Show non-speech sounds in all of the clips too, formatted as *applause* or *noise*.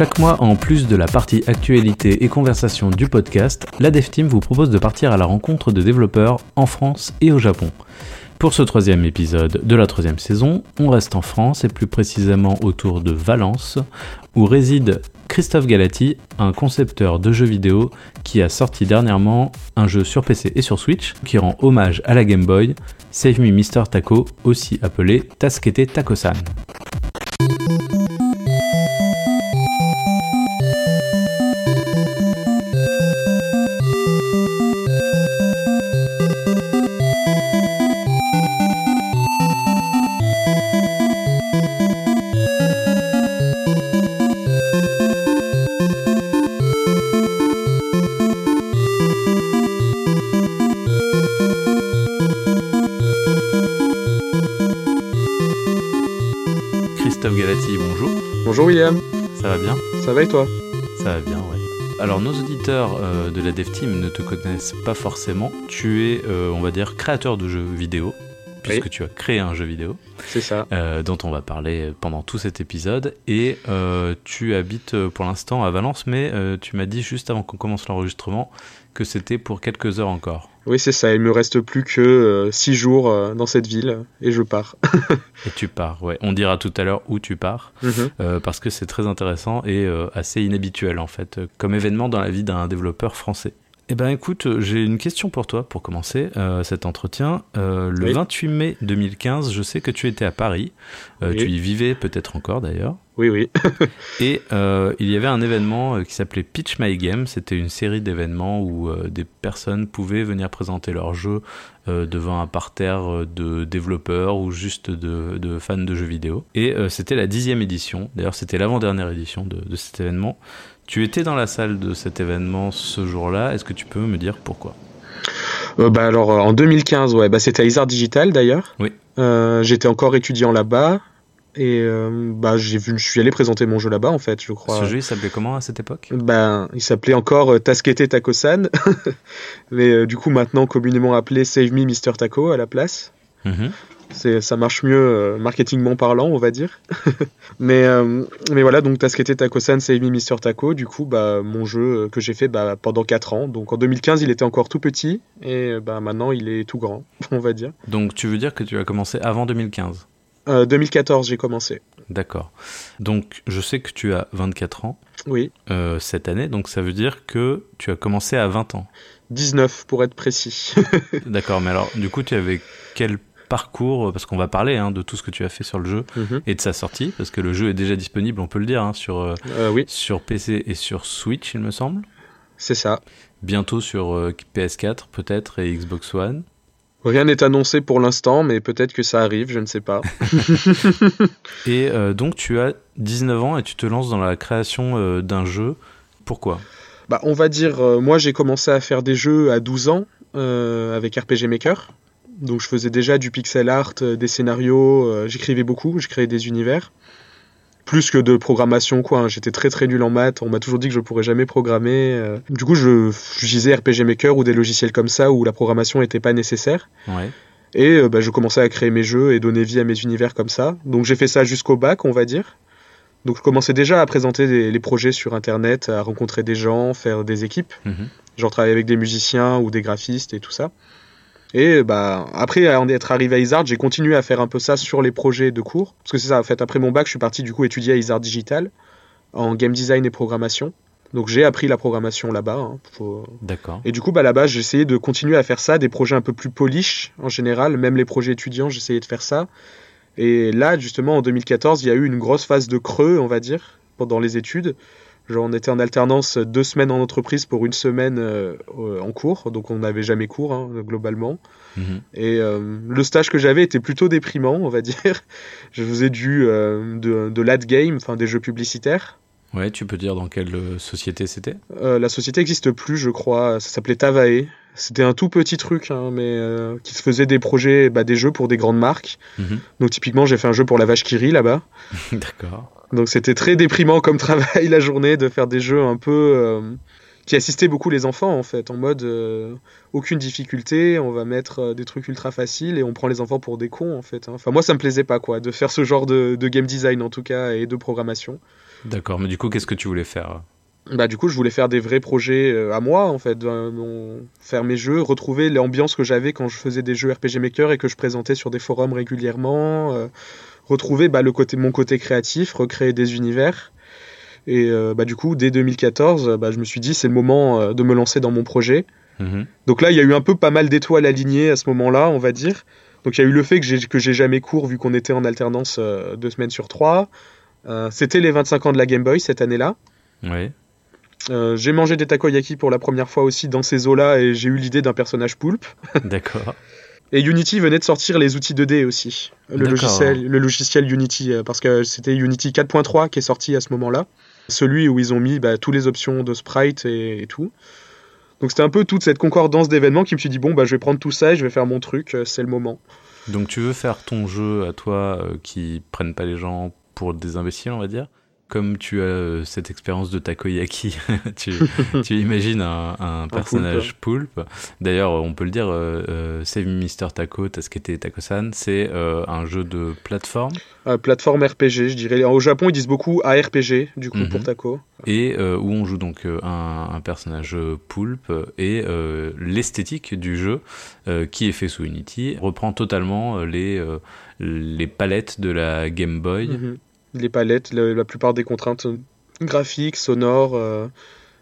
Chaque mois, en plus de la partie actualité et conversation du podcast, la Dev Team vous propose de partir à la rencontre de développeurs en France et au Japon. Pour ce troisième épisode de la troisième saison, on reste en France et plus précisément autour de Valence, où réside Christophe Galati, un concepteur de jeux vidéo qui a sorti dernièrement un jeu sur PC et sur Switch qui rend hommage à la Game Boy, Save Me Mr. Taco, aussi appelé Taskete Takosan. Christophe Galati, bonjour. Bonjour William, Ça va bien? Ça va et toi? Ça va bien, ouais. Alors, nos auditeurs euh, de la Dev Team ne te connaissent pas forcément. Tu es, euh, on va dire, créateur de jeux vidéo, puisque tu as créé un jeu vidéo, C'est ça. euh, dont on va parler pendant tout cet épisode. Et tu habites pour l'instant à Valence, mais tu m'as dit juste avant qu'on commence l'enregistrement que c'était pour quelques heures encore. Oui, c'est ça, il me reste plus que 6 jours euh, dans cette ville et je pars. *laughs* Et tu pars, ouais. On dira tout à l'heure où tu pars. Mhm. Euh, parce que c'est très intéressant et euh, assez inhabituel en fait, euh, comme événement dans la vie d'un développeur français. Eh ben écoute, euh, j'ai une question pour toi pour commencer euh, cet entretien. Euh, le Oui. 28 mai 2015, je sais que tu étais à Paris, Euh, Oui. tu y vivais peut-être encore d'ailleurs, Oui, oui. *laughs* et il y avait un événement qui s'appelait Pitch My Game, c'était une série d'événements où des personnes pouvaient venir présenter leur jeu devant un parterre de développeurs ou juste de, de fans de jeux vidéo. Et c'était la dixième édition, d'ailleurs c'était l'avant-dernière édition de, de cet événement. Tu étais dans la salle de cet événement ce jour-là, est-ce que tu peux me dire pourquoi? Euh, bah alors euh, en 2015, ouais, bah c'était à Isard Digital d'ailleurs. Oui. Euh, J'étais encore étudiant là-bas et bah j'ai vu, je suis allé présenter mon jeu là-bas en fait, je crois. Ce jeu il s'appelait comment à cette époque? Ben, il s'appelait encore Taskete Takosan, *laughs* mais du coup maintenant communément appelé Save Me Mr. Taco à la place. Mhm. C'est, ça marche mieux euh, marketingment parlant, on va dire. *laughs* mais, euh, mais voilà, donc Taskete Taco-san, Me Mr. Taco, du coup, bah, mon jeu euh, que j'ai fait bah, pendant 4 ans. Donc en 2015, il était encore tout petit, et euh, bah, maintenant, il est tout grand, *laughs* on va dire. Donc tu veux dire que tu as commencé avant 2015 Euh, 2014, j'ai commencé. D'accord. Donc je sais que tu as 24 ans Oui, euh, cette année, donc ça veut dire que tu as commencé à 20 ans. 19 pour être précis. *laughs* D'accord, mais alors du coup tu avais quel parcours Parce qu'on va parler hein, de tout ce que tu as fait sur le jeu Mhm. et de sa sortie, parce que le jeu est déjà disponible, on peut le dire, hein, sur, euh, Euh, oui, sur PC et sur Switch, il me semble. c'est ça. Bientôt sur euh, PS4 peut-être et Xbox One. Rien n'est annoncé pour l'instant, mais peut-être que ça arrive, je ne sais pas. *laughs* Et euh, donc tu as 19 ans et tu te lances dans la création euh, d'un jeu. Pourquoi? Bah, on va dire, euh, moi j'ai commencé à faire des jeux à 12 ans euh, avec RPG Maker. Donc je faisais déjà du pixel art, euh, des scénarios, euh, j'écrivais beaucoup, je créais des univers. Plus que de programmation, quoi. hein. J'étais très très nul en maths, on m'a toujours dit que je pourrais jamais programmer. euh. Du coup, je j'utilisais RPG Maker ou des logiciels comme ça où la programmation n'était pas nécessaire. Ouais. Et bah, je commençais à créer mes jeux et donner vie à mes univers comme ça. Donc j'ai fait ça jusqu'au bac, on va dire. Donc je commençais déjà à présenter des- les projets sur Internet, à rencontrer des gens, faire des équipes. Mhm. Genre travailler avec des musiciens ou des graphistes et tout ça. Et bah après être arrivé à Isard, j'ai continué à faire un peu ça sur les projets de cours. Parce que c'est ça, en fait, après mon bac, je suis parti du coup étudier à Isard Digital en game design et programmation. Donc j'ai appris la programmation là-bas. hein. D'accord. Et du coup, bah, là-bas, j'ai essayé de continuer à faire ça, des projets un peu plus polish en général, même les projets étudiants, j'essayais de faire ça. Et là, justement, en 2014, il y a eu une grosse phase de creux, on va dire, pendant les études. Genre, on était en alternance deux semaines en entreprise pour une semaine euh, en cours, donc on n'avait jamais cours, hein, globalement. Mhm. Et euh, le stage que j'avais était plutôt déprimant, on va *laughs* dire. Je faisais du, euh, de, de l'ad game, enfin des jeux publicitaires. Ouais, tu peux dire dans quelle euh, société c'était? Euh, la société n'existe plus, je crois. Ça s'appelait Tavae. C'était un tout petit truc, hein, mais euh, qui se faisait des projets, bah, des jeux pour des grandes marques. Mhm. Donc typiquement, j'ai fait un jeu pour la vache qui rit là-bas. *laughs* D'accord. Donc c'était très déprimant comme *laughs* travail la journée de faire des jeux un peu euh, qui assistaient beaucoup les enfants en fait, en mode euh, aucune difficulté, on va mettre des trucs ultra faciles et on prend les enfants pour des cons en fait. hein. Enfin moi ça me plaisait pas quoi, de faire ce genre de, de game design en tout cas et de programmation. D'accord, mais du coup, qu'est-ce que tu voulais faire bah du coup je voulais faire des vrais projets euh, à moi en fait, faire mes jeux, retrouver l'ambiance que j'avais quand je faisais des jeux RPG Maker et que je présentais sur des forums régulièrement, euh, retrouver bah, le côté, mon côté créatif, recréer des univers. Et euh, bah, du coup dès 2014, bah, je me suis dit c'est le moment de me lancer dans mon projet. Mhm. Donc là il y a eu un peu pas mal d'étoiles alignées à ce moment-là on va dire. Donc il y a eu le fait que j'ai que j'ai jamais cours vu qu'on était en alternance deux semaines sur trois. C'était les 25 ans de la Game Boy cette année-là. Oui. Euh, j'ai mangé des takoyaki pour la première fois aussi dans ces eaux-là et j'ai eu l'idée d'un personnage poulpe. *laughs* D'accord. Et Unity venait de sortir les outils 2D aussi, le logiciel, le logiciel Unity, euh, parce que c'était Unity 4.3 qui est sorti à ce moment-là, celui où ils ont mis bah, toutes les options de sprite et, tout. Donc c'était un peu toute cette concordance d'événements qui me suis dit bon bah je vais prendre tout ça et je vais faire mon truc, euh, c'est le moment. Donc tu veux faire ton jeu à toi qui prennent pas les gens pour des imbéciles on va dire comme tu as euh, cette expérience de takoyaki, *laughs* tu, *laughs* tu, imagines un, personnage poulpe. D'ailleurs, on peut le dire, euh, euh, Save Mister Taco, Tasukete Takosan, c'est un jeu de plateforme. plateforme RPG, je dirais. Au Japon, ils disent beaucoup ARPG, du coup, pour mhm. Taco. Et où on joue donc un, personnage poulpe et l'esthétique du jeu, qui est fait sous Unity, reprend totalement les, les palettes de la Game Boy. Mhm les palettes, la, plupart des contraintes graphiques, sonores. Euh,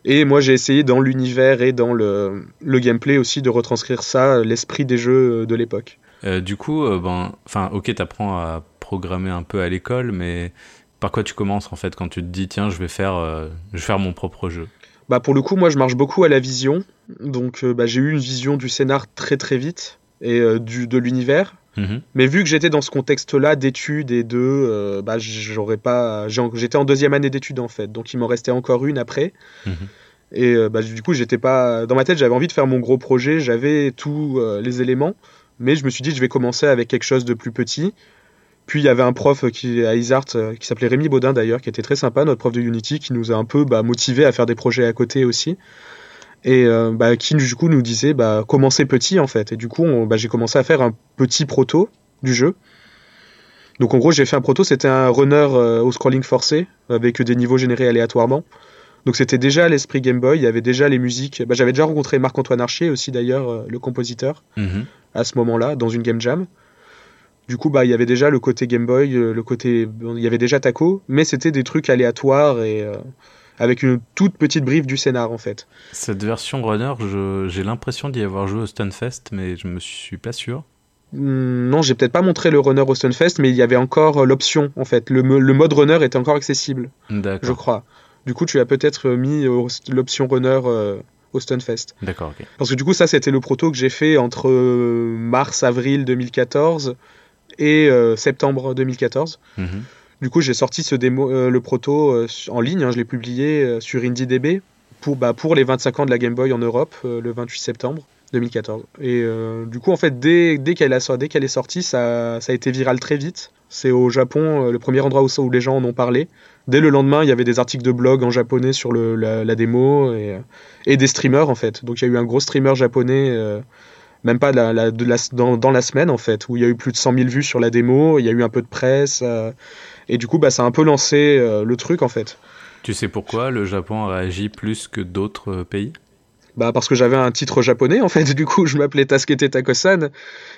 et moi, j'ai essayé dans l'univers et dans le, gameplay aussi de retranscrire ça, l'esprit des jeux de l'époque. Euh, du coup, euh, ben, enfin, ok, t'apprends à programmer un peu à l'école, mais par quoi tu commences en fait quand tu te dis tiens, je vais faire, je vais faire mon propre jeu? Bah pour le coup, moi, je marche beaucoup à la vision, donc bah, j'ai eu une vision du scénar très très vite et du, de l'univers. Mhm. Mais vu que j'étais dans ce contexte-là d'études et de, euh, bah, j'aurais pas, j'étais en deuxième année d'études en fait, donc il m'en restait encore une après. Mhm. Et euh, bah, du coup, j'étais pas dans ma tête, j'avais envie de faire mon gros projet, j'avais tous euh, les éléments, mais je me suis dit, je vais commencer avec quelque chose de plus petit. Puis il y avait un prof qui à Isart qui s'appelait Rémi Baudin d'ailleurs, qui était très sympa, notre prof de Unity, qui nous a un peu bah, motivé à faire des projets à côté aussi et euh, bah, qui du coup nous disait bah, commencer petit en fait. Et du coup, bah, j'ai commencé à faire un petit proto du jeu. Donc en gros, j'ai fait un proto, c'était un runner euh, au scrolling forcé avec des niveaux générés aléatoirement. Donc c'était déjà l'esprit Game Boy, il y avait déjà les musiques. Bah, J'avais déjà rencontré Marc-Antoine Archier aussi d'ailleurs, euh, le compositeur, mhm. à ce moment-là, dans une game jam. Du coup, bah, il y avait déjà le côté Game Boy, le côté, il y avait déjà Taco, mais c'était des trucs aléatoires et avec une toute petite brief du scénar en fait. Cette version runner, j'ai l'impression d'y avoir joué au Stunfest, mais je me suis pas sûr. Hmm, non, j'ai peut-être pas montré le runner au Stunfest, mais il y avait encore euh, l'option en fait. Le, mode runner était encore accessible, je crois. Du coup, tu as peut-être mis l'option runner euh, au Stunfest. D'accord, ok. Parce que du coup, ça, c'était le proto que j'ai fait entre euh, mars-avril 2014 et septembre 2014. Du coup, j'ai sorti ce démo, euh, le proto euh, en ligne, hein, je l'ai publié euh, sur IndieDB pour, bah, pour les 25 ans de la Game Boy en Europe le 28 septembre 2014. Et du coup, en fait, dès, dès qu'elle est sortie, ça, ça, a été viral très vite. C'est au Japon le premier endroit où, où, les gens en ont parlé. Dès le lendemain, il y avait des articles de blog en japonais sur le, la, démo et, et, des streamers en fait. Donc il y a eu un gros streamer japonais même pas la, de la, dans, dans, la semaine en fait, où il y a eu plus de 100 000 vues sur la démo, il y a eu un peu de presse, et du coup, bah, ça a un peu lancé euh, le truc en fait. Tu sais pourquoi le Japon a réagi plus que d'autres euh, pays? Bah parce que j'avais un titre japonais en fait, *laughs* du coup je m'appelais Tasukete Takosan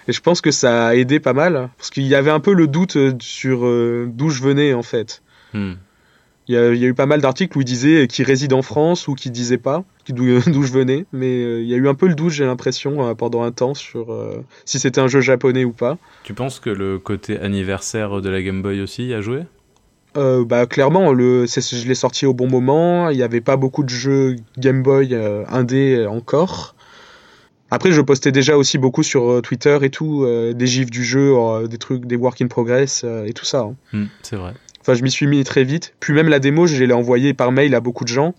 et je pense que ça a aidé pas mal parce qu'il y avait un peu le doute euh, sur d'où je venais en fait. Hmm. Il y, a, eu pas mal d'articles où il disait qu'il réside en France ou qu'il disait pas *laughs* d'où je venais, mais il y a eu un peu le doute j'ai l'impression pendant un temps sur si c'était un jeu japonais ou pas. Tu penses que le côté anniversaire de la Game Boy aussi a joué? Euh, bah, clairement, le, je l'ai sorti au bon moment. Il n'y avait pas beaucoup de jeux Game Boy euh, indé encore. Après, je postais déjà aussi beaucoup sur euh, Twitter et tout, des gifs du jeu, des trucs, des work in progress et tout ça. Hein. Hmm, c'est vrai. Enfin, je m'y suis mis très vite. Puis même la démo, je l'ai envoyée par mail à beaucoup de gens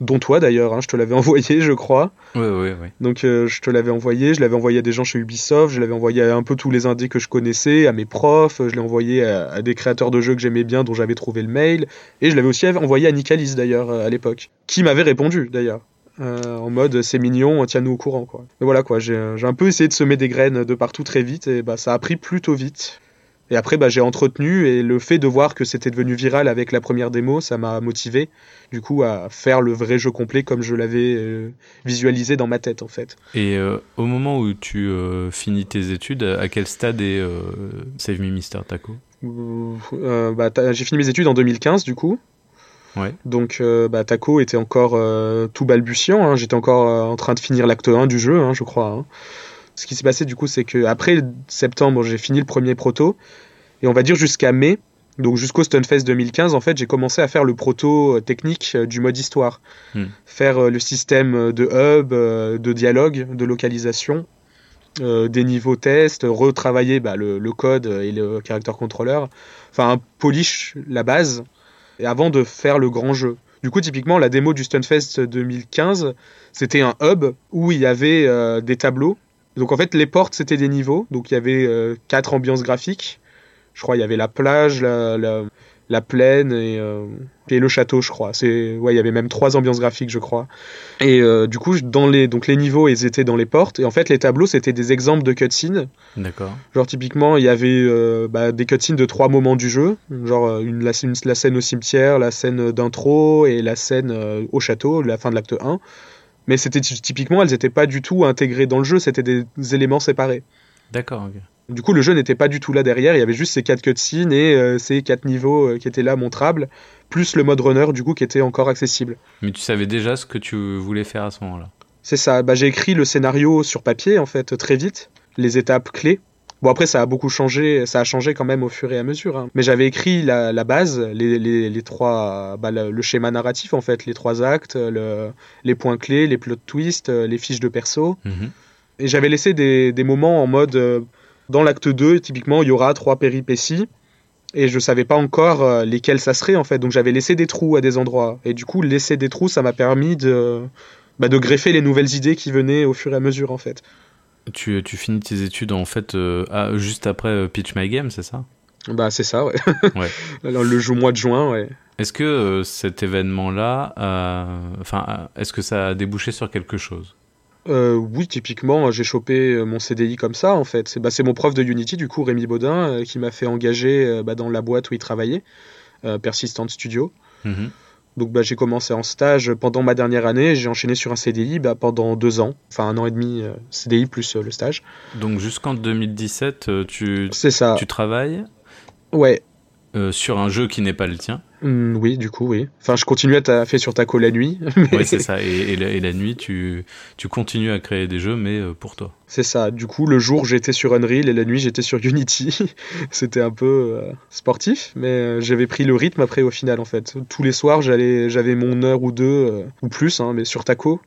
dont toi d'ailleurs, hein, je te l'avais *laughs* envoyé, je crois. Oui, oui, oui. Donc euh, je te l'avais envoyé, je l'avais envoyé à des gens chez Ubisoft, je l'avais envoyé à un peu tous les indés que je connaissais, à mes profs, je l'ai envoyé à, des créateurs de jeux que j'aimais bien, dont j'avais trouvé le mail, et je l'avais aussi envoyé à Nicalis d'ailleurs euh, à l'époque, qui m'avait répondu d'ailleurs. Euh, en mode c'est mignon, tiens-nous au courant quoi. Mais voilà quoi, j'ai un peu essayé de semer des graines de partout très vite et bah ça a pris plutôt vite. Et après, bah, j'ai entretenu et le fait de voir que c'était devenu viral avec la première démo, ça m'a motivé, du coup, à faire le vrai jeu complet comme je l'avais euh, visualisé dans ma tête, en fait. Et euh, au moment où tu euh, finis tes études, à quel stade est Save Me Mister Taco? Bah, J'ai fini mes études en 2015, du coup. Ouais. Donc, bah, Taco était encore tout balbutiant. Hein. J'étais encore en train de finir l'acte 1 du jeu, hein, je crois. Hein ce qui s'est passé du coup, c'est que après septembre, j'ai fini le premier proto, et on va dire jusqu'à mai, donc jusqu'au Stunfest 2015, en fait, j'ai commencé à faire le proto euh, technique euh, du mode histoire, hmm. faire euh, le système de hub, de dialogue, de localisation, des niveaux tests, retravailler bah, le, code et le character controller, enfin polish la base, et avant de faire le grand jeu. Du coup, typiquement, la démo du Stunfest 2015, c'était un hub où il y avait des tableaux donc en fait, les portes, c'était des niveaux. Donc il y avait euh, quatre ambiances graphiques. Je crois il y avait la plage, la, la, plaine euh, et, le château, je crois. C'est ouais, il y avait même trois ambiances graphiques, je crois. Et euh, du coup, dans les donc les niveaux, ils étaient dans les portes. Et en fait, les tableaux, c'était des exemples de cutscenes. D'accord. Genre typiquement, il y avait bah, des cutscenes de trois moments du jeu. Genre une, la, la scène au cimetière, la scène d'intro et la scène au château, la fin de l'acte 1 mais c'était typiquement, elles n'étaient pas du tout intégrées dans le jeu, c'était des éléments séparés. D'accord. Du coup, le jeu n'était pas du tout là derrière, il y avait juste ces quatre cutscenes et euh, ces quatre niveaux euh, qui étaient là montrables, plus le mode runner du coup qui était encore accessible. Mais tu savais déjà ce que tu voulais faire à ce moment-là? C'est ça, bah, j'ai écrit le scénario sur papier en fait très vite, les étapes clés. Bon après ça a beaucoup changé, ça a changé quand même au fur et à mesure. Hein. Mais j'avais écrit la, base, les, les, trois, bah, le, schéma narratif en fait, les trois actes, le, les points clés, les plot twists, les fiches de perso. Mhm. Et j'avais laissé des, des, moments en mode, euh, dans l'acte 2, typiquement, il y aura trois péripéties. Et je savais pas encore euh, lesquelles ça serait en fait, donc j'avais laissé des trous à des endroits. Et du coup, laisser des trous, ça m'a permis de, bah, de greffer les nouvelles idées qui venaient au fur et à mesure en fait. Tu, tu finis tes études en fait euh, juste après euh, Pitch My Game, c'est ça? Bah c'est ça, ouais. ouais. *laughs* le mois de juin, ouais. Est-ce que euh, cet événement-là, enfin, est-ce que ça a débouché sur quelque chose? Oui, typiquement, j'ai chopé mon CDI comme ça, en fait. C'est bah, mon prof de Unity, du coup, Rémi Baudin, qui m'a fait engager bah, dans la boîte où il travaillait, Persistent Studio. Mm donc bah, j'ai commencé en stage pendant ma dernière année, j'ai enchaîné sur un CDI bah, pendant deux ans, enfin un an et demi euh, CDI plus euh, le stage. Donc jusqu'en 2017, euh, tu, ça. tu travailles? Ouais. Sur un jeu qui n'est pas le tien Mmh, oui, du coup, oui. Enfin, je continue à taffer sur Taco la nuit. *laughs* Oui, c'est ça. Et, la, nuit, tu, tu continues à créer des jeux, mais euh, pour toi. C'est ça. Du coup, le jour, j'étais sur Unreal et la nuit, j'étais sur Unity. *laughs* C'était un peu euh, sportif, mais euh, j'avais pris le rythme après au final, en fait. Tous les soirs, j'avais mon heure ou deux, ou plus, hein, mais sur Taco.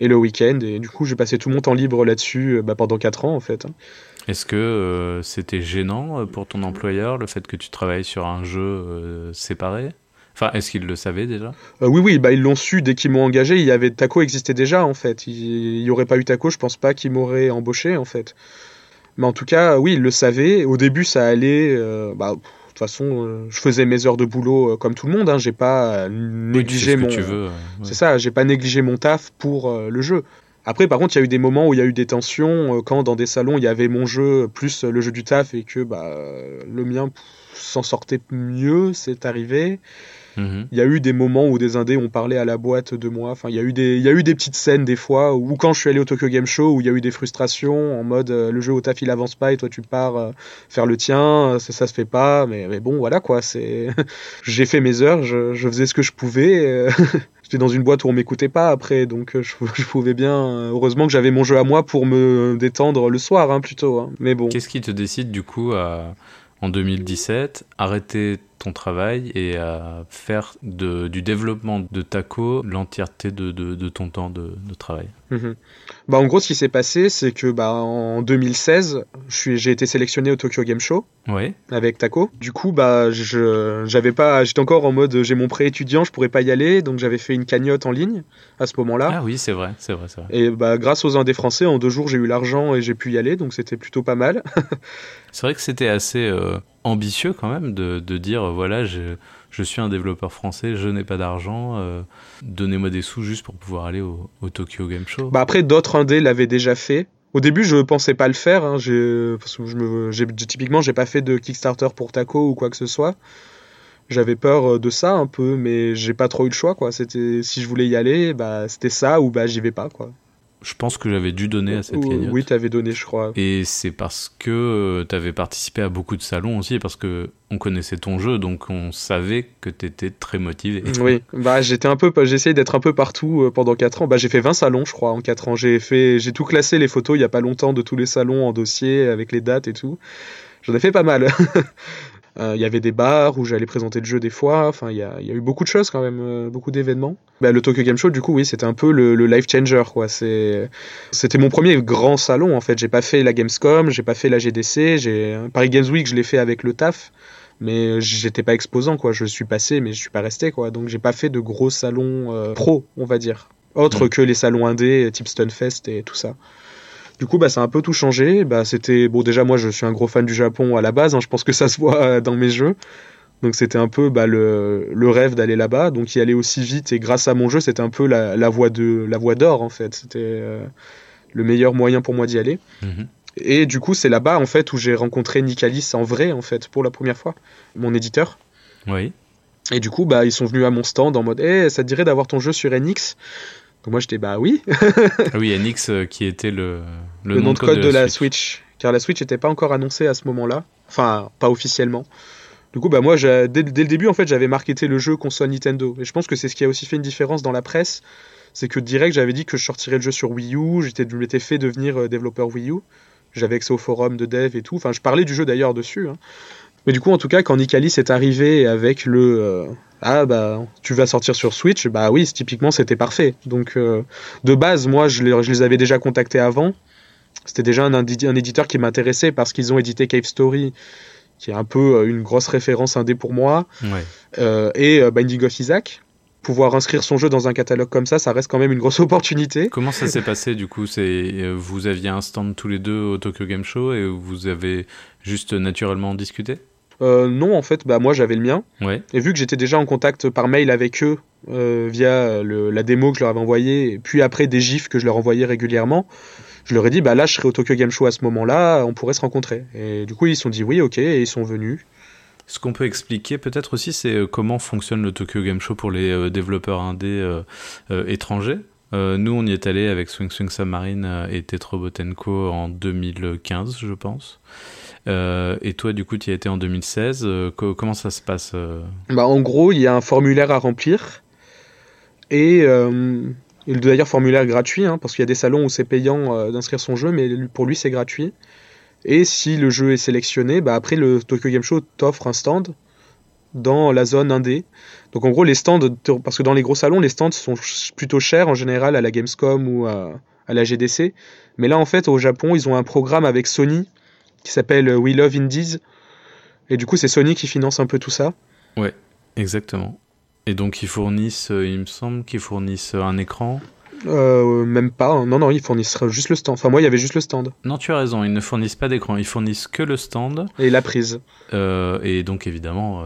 Et le week-end. Et du coup, j'ai passé tout mon temps libre là-dessus bah, pendant 4 ans, en fait. Est-ce que c'était gênant pour ton employeur le fait que tu travailles sur un jeu séparé? Enfin, est-ce qu'ils le savaient déjà? Euh, Oui, oui, bah, ils l'ont su dès qu'ils m'ont engagé. Il y avait Taco existait déjà en fait. Il n'y aurait pas eu Taco, je pense pas qu'ils m'auraient embauché en fait. Mais en tout cas, oui, ils le savaient. Au début, ça allait. Euh, bah, de toute façon, euh, je faisais mes heures de boulot comme tout le monde. Hein. J'ai pas négligé mon. C'est ça. J'ai pas négligé mon taf pour le jeu. Après, par contre, il y a eu des moments où il y a eu des tensions quand dans des salons il y avait mon jeu plus le jeu du taf et que bah le mien s'en sortait mieux. C'est arrivé. Mhm. Il y a eu des moments où des indés ont parlé à la boîte de moi. Enfin, il y a eu des, il y a eu des petites scènes des fois ou quand je suis allé au Tokyo Game Show où il y a eu des frustrations en mode euh, le jeu au taf il avance pas et toi tu pars euh, faire le tien, ça, ça se fait pas. Mais, mais bon, voilà quoi. C'est, *laughs* j'ai fait mes heures, je, je, faisais ce que je pouvais. *laughs* Euh, j'étais dans une boîte où on m'écoutait pas après, donc je, *laughs* je pouvais bien. Heureusement que j'avais mon jeu à moi pour me détendre le soir, hein, plutôt. Hein. Mais bon. Qu'est-ce qui te décide du coup à, en 2017 arrêter ton travail et à faire de, du développement de Taco l'entièreté de, de, ton temps de, travail mhm. bah, En gros, ce qui s'est passé, c'est que bah, en 2016, j'ai été sélectionné au Tokyo Game Show avec Taco. Du coup, bah, j'avais pas, j'étais encore en mode j'ai mon prêt étudiant, je pourrais pas y aller, donc j'avais fait une cagnotte en ligne à ce moment-là. Ah oui, c'est vrai, c'est vrai, vrai, Et bah, grâce aux Indés français, en deux jours, j'ai eu l'argent et j'ai pu y aller, donc c'était plutôt pas mal. c'est vrai que c'était assez euh, ambitieux quand même de, de dire voilà, je, je, suis un développeur français, je n'ai pas d'argent, euh, donnez-moi des sous juste pour pouvoir aller au, Tokyo Game Show. Bah après, d'autres indés l'avaient déjà fait. Au début, je pensais pas le faire. Hein. Parce que je me, typiquement, j'ai pas fait de Kickstarter pour Taco ou quoi que ce soit. J'avais peur de ça un peu, mais j'ai pas trop eu le choix, quoi. C'était, si je voulais y aller, bah, c'était ça ou bah, j'y vais pas, quoi. Je pense que j'avais dû donner à cette cagnotte. Oui, tu avais donné, je crois. Et c'est parce que euh, tu avais participé à beaucoup de salons aussi, parce que on connaissait ton jeu, donc on savait que tu étais très motivé. *laughs* Oui, bah j'étais un peu, j'ai essayé d'être un peu partout euh, pendant 4 ans. Bah j'ai fait 20 salons, je crois, en 4 ans. J'ai fait, j'ai tout classé les photos il y a pas longtemps de tous les salons en dossier avec les dates et tout. J'en ai fait pas mal. *laughs* Euh, il y avait des bars où j'allais présenter le jeu des fois. Enfin, il y a, y a, eu beaucoup de choses quand même, euh, beaucoup d'événements. Bah, le Tokyo Game Show, du coup, oui, c'était un peu le, le life changer. Quoi. C'était mon premier grand salon en fait. J'ai pas fait la Gamescom, j'ai pas fait la GDC. J'ai Paris Games Week, je l'ai fait avec le taf, mais j'étais pas exposant quoi. Je suis passé, mais je suis pas resté quoi. Donc j'ai pas fait de gros salons euh, pro, on va dire, autre mm. que les salons indés, type Stunfest et tout ça. Du coup, bah, ça a un peu tout changé. Bah, c'était bon. Déjà, moi, je suis un gros fan du Japon à la base. Hein. je pense que ça se voit euh, dans mes jeux. Donc, c'était un peu bah, le, le, rêve d'aller là-bas. Donc, y aller aussi vite et grâce à mon jeu, c'était un peu la, la voie de la voie d'or en fait. C'était euh, le meilleur moyen pour moi d'y aller. Mhm. Et du coup, c'est là-bas en fait où j'ai rencontré Nicalis en vrai en fait pour la première fois, mon éditeur. Oui. Et du coup, bah, ils sont venus à mon stand en mode, hey, ça te dirait d'avoir ton jeu sur NX moi j'étais bah oui. ah oui, NX euh, qui était le, le, nom, de code, de, la, Switch. Car la Switch n'était pas encore annoncée à ce moment-là. Enfin, pas officiellement. Du coup, bah moi, dès, dès, le début, en fait, j'avais marketé le jeu console Nintendo. Et je pense que c'est ce qui a aussi fait une différence dans la presse. C'est que direct, j'avais dit que je sortirais le jeu sur Wii U. J'étais, je m'étais fait devenir euh, développeur Wii U. J'avais accès au forum de dev et tout. Enfin, je parlais du jeu d'ailleurs dessus. Hein. Mais du coup, en tout cas, quand Nicalis est arrivé avec le, euh, ah bah tu vas sortir sur Switch, bah oui, typiquement c'était parfait. Donc euh, de base, moi je les, je les, avais déjà contactés avant. C'était déjà un, un, éditeur qui m'intéressait parce qu'ils ont édité Cave Story, qui est un peu euh, une grosse référence indé pour moi, euh, et Binding of Isaac. Pouvoir inscrire son jeu dans un catalogue comme ça, ça reste quand même une grosse *laughs* opportunité. Comment ça s'est passé du coup? C'est vous aviez un stand tous les deux au Tokyo Game Show et vous avez juste naturellement discuté? Euh, non, en fait, bah, moi j'avais le mien. Ouais. Et vu que j'étais déjà en contact par mail avec eux euh, via la démo que je leur avais envoyée, et puis après des gifs que je leur envoyais régulièrement, je leur ai dit bah là je serai au Tokyo Game Show à ce moment-là, on pourrait se rencontrer. Et du coup ils se sont dit oui, ok, et ils sont venus. Ce qu'on peut expliquer peut-être aussi, c'est euh, comment fonctionne le Tokyo Game Show pour les développeurs indés étrangers. nous, on y est allé avec Swing Swing Submarine et Tetrobotenko en 2015, je pense. Euh, et toi, du coup, tu y as été en 2016. Euh, comment ça se passe euh? Bah, En gros, il y a un formulaire à remplir. Et d'ailleurs, formulaire gratuit, hein, parce qu'il y a des salons où c'est payant d'inscrire son jeu, mais pour lui, c'est gratuit. Et si le jeu est sélectionné, bah, après, le Tokyo Game Show t'offre un stand dans la zone indé. Donc en gros, les stands, parce que dans les gros salons, les stands sont plutôt chers en général à la Gamescom ou à, à la GDC. Mais là, en fait, au Japon, ils ont un programme avec Sony qui s'appelle euh, We Love Indies. Et du coup, c'est Sony qui finance un peu tout ça. Ouais, exactement. Et donc, ils fournissent, euh, il me semble qu'ils fournissent un écran euh, même pas. Hein. Non, non, ils fournissent juste le stand. Enfin, moi, il y avait juste le stand. Non, tu as raison. Ils ne fournissent pas d'écran. Ils fournissent que le stand. Et la prise. et donc, évidemment,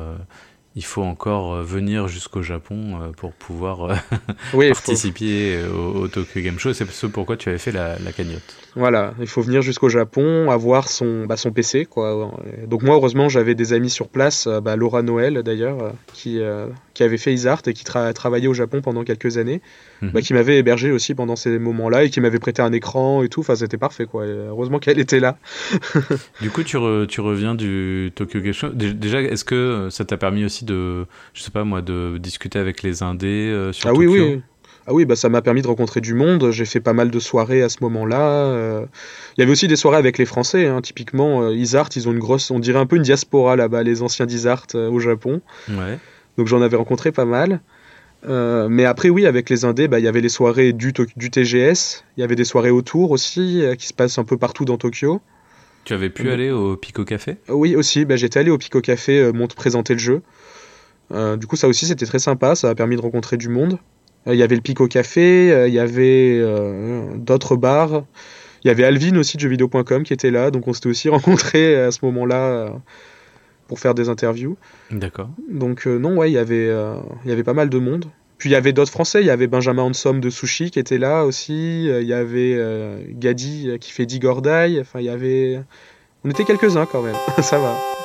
il faut encore euh, venir jusqu'au Japon euh, pour pouvoir euh, *laughs* participer au, Tokyo Game Show. C'est ce pourquoi tu avais fait la, cagnotte. Voilà, il faut venir jusqu'au Japon, avoir son, bah, son PC. Quoi. Donc moi, heureusement, j'avais des amis sur place, bah, Laura Noël d'ailleurs, qui, qui avait fait Isart et qui travaillait au Japon pendant quelques années, mhm. bah, qui m'avait hébergé aussi pendant ces moments-là et qui m'avait prêté un écran et tout. Enfin, c'était parfait. Quoi. heureusement qu'elle était là. *laughs* du coup, tu, tu reviens du Tokyo Game Show. Déjà, est-ce que ça t'a permis aussi de, je sais pas moi, de discuter avec les indés euh, sur ah oui, oui. Ah oui, bah ça m'a permis de rencontrer du monde. J'ai fait pas mal de soirées à ce moment-là. Euh. Il y avait aussi des soirées avec les Français. Hein. Typiquement, euh, Isart, ils ont une grosse, on dirait un peu une diaspora là-bas, les anciens d'Isart au Japon. Ouais. Donc j'en avais rencontré pas mal. mais après, oui, avec les Indés, bah, il y avait les soirées du, du TGS. Il y avait des soirées autour aussi, qui se passent un peu partout dans Tokyo. Tu avais pu aller au Pico Café? Oui, aussi. Bah, J'étais allé au Pico Café euh, présenter le jeu. Euh, du coup, ça aussi, c'était très sympa. Ça a permis de rencontrer du monde. Euh, il y avait le Pico Café, euh, il y avait d'autres bars. Il y avait Alvin aussi de jeuxvideo.com qui était là. Donc, on s'était aussi *laughs* rencontrés à ce moment-là pour faire des interviews. D'accord. Donc, non, ouais, il y avait, il y avait pas mal de monde. Puis il y avait d'autres Français, il y avait Benjamin Hansom de Sushi qui était là aussi, il y avait Gadi qui fait Digordaï, enfin il y avait... On était quelques-uns quand même, *laughs* ça va.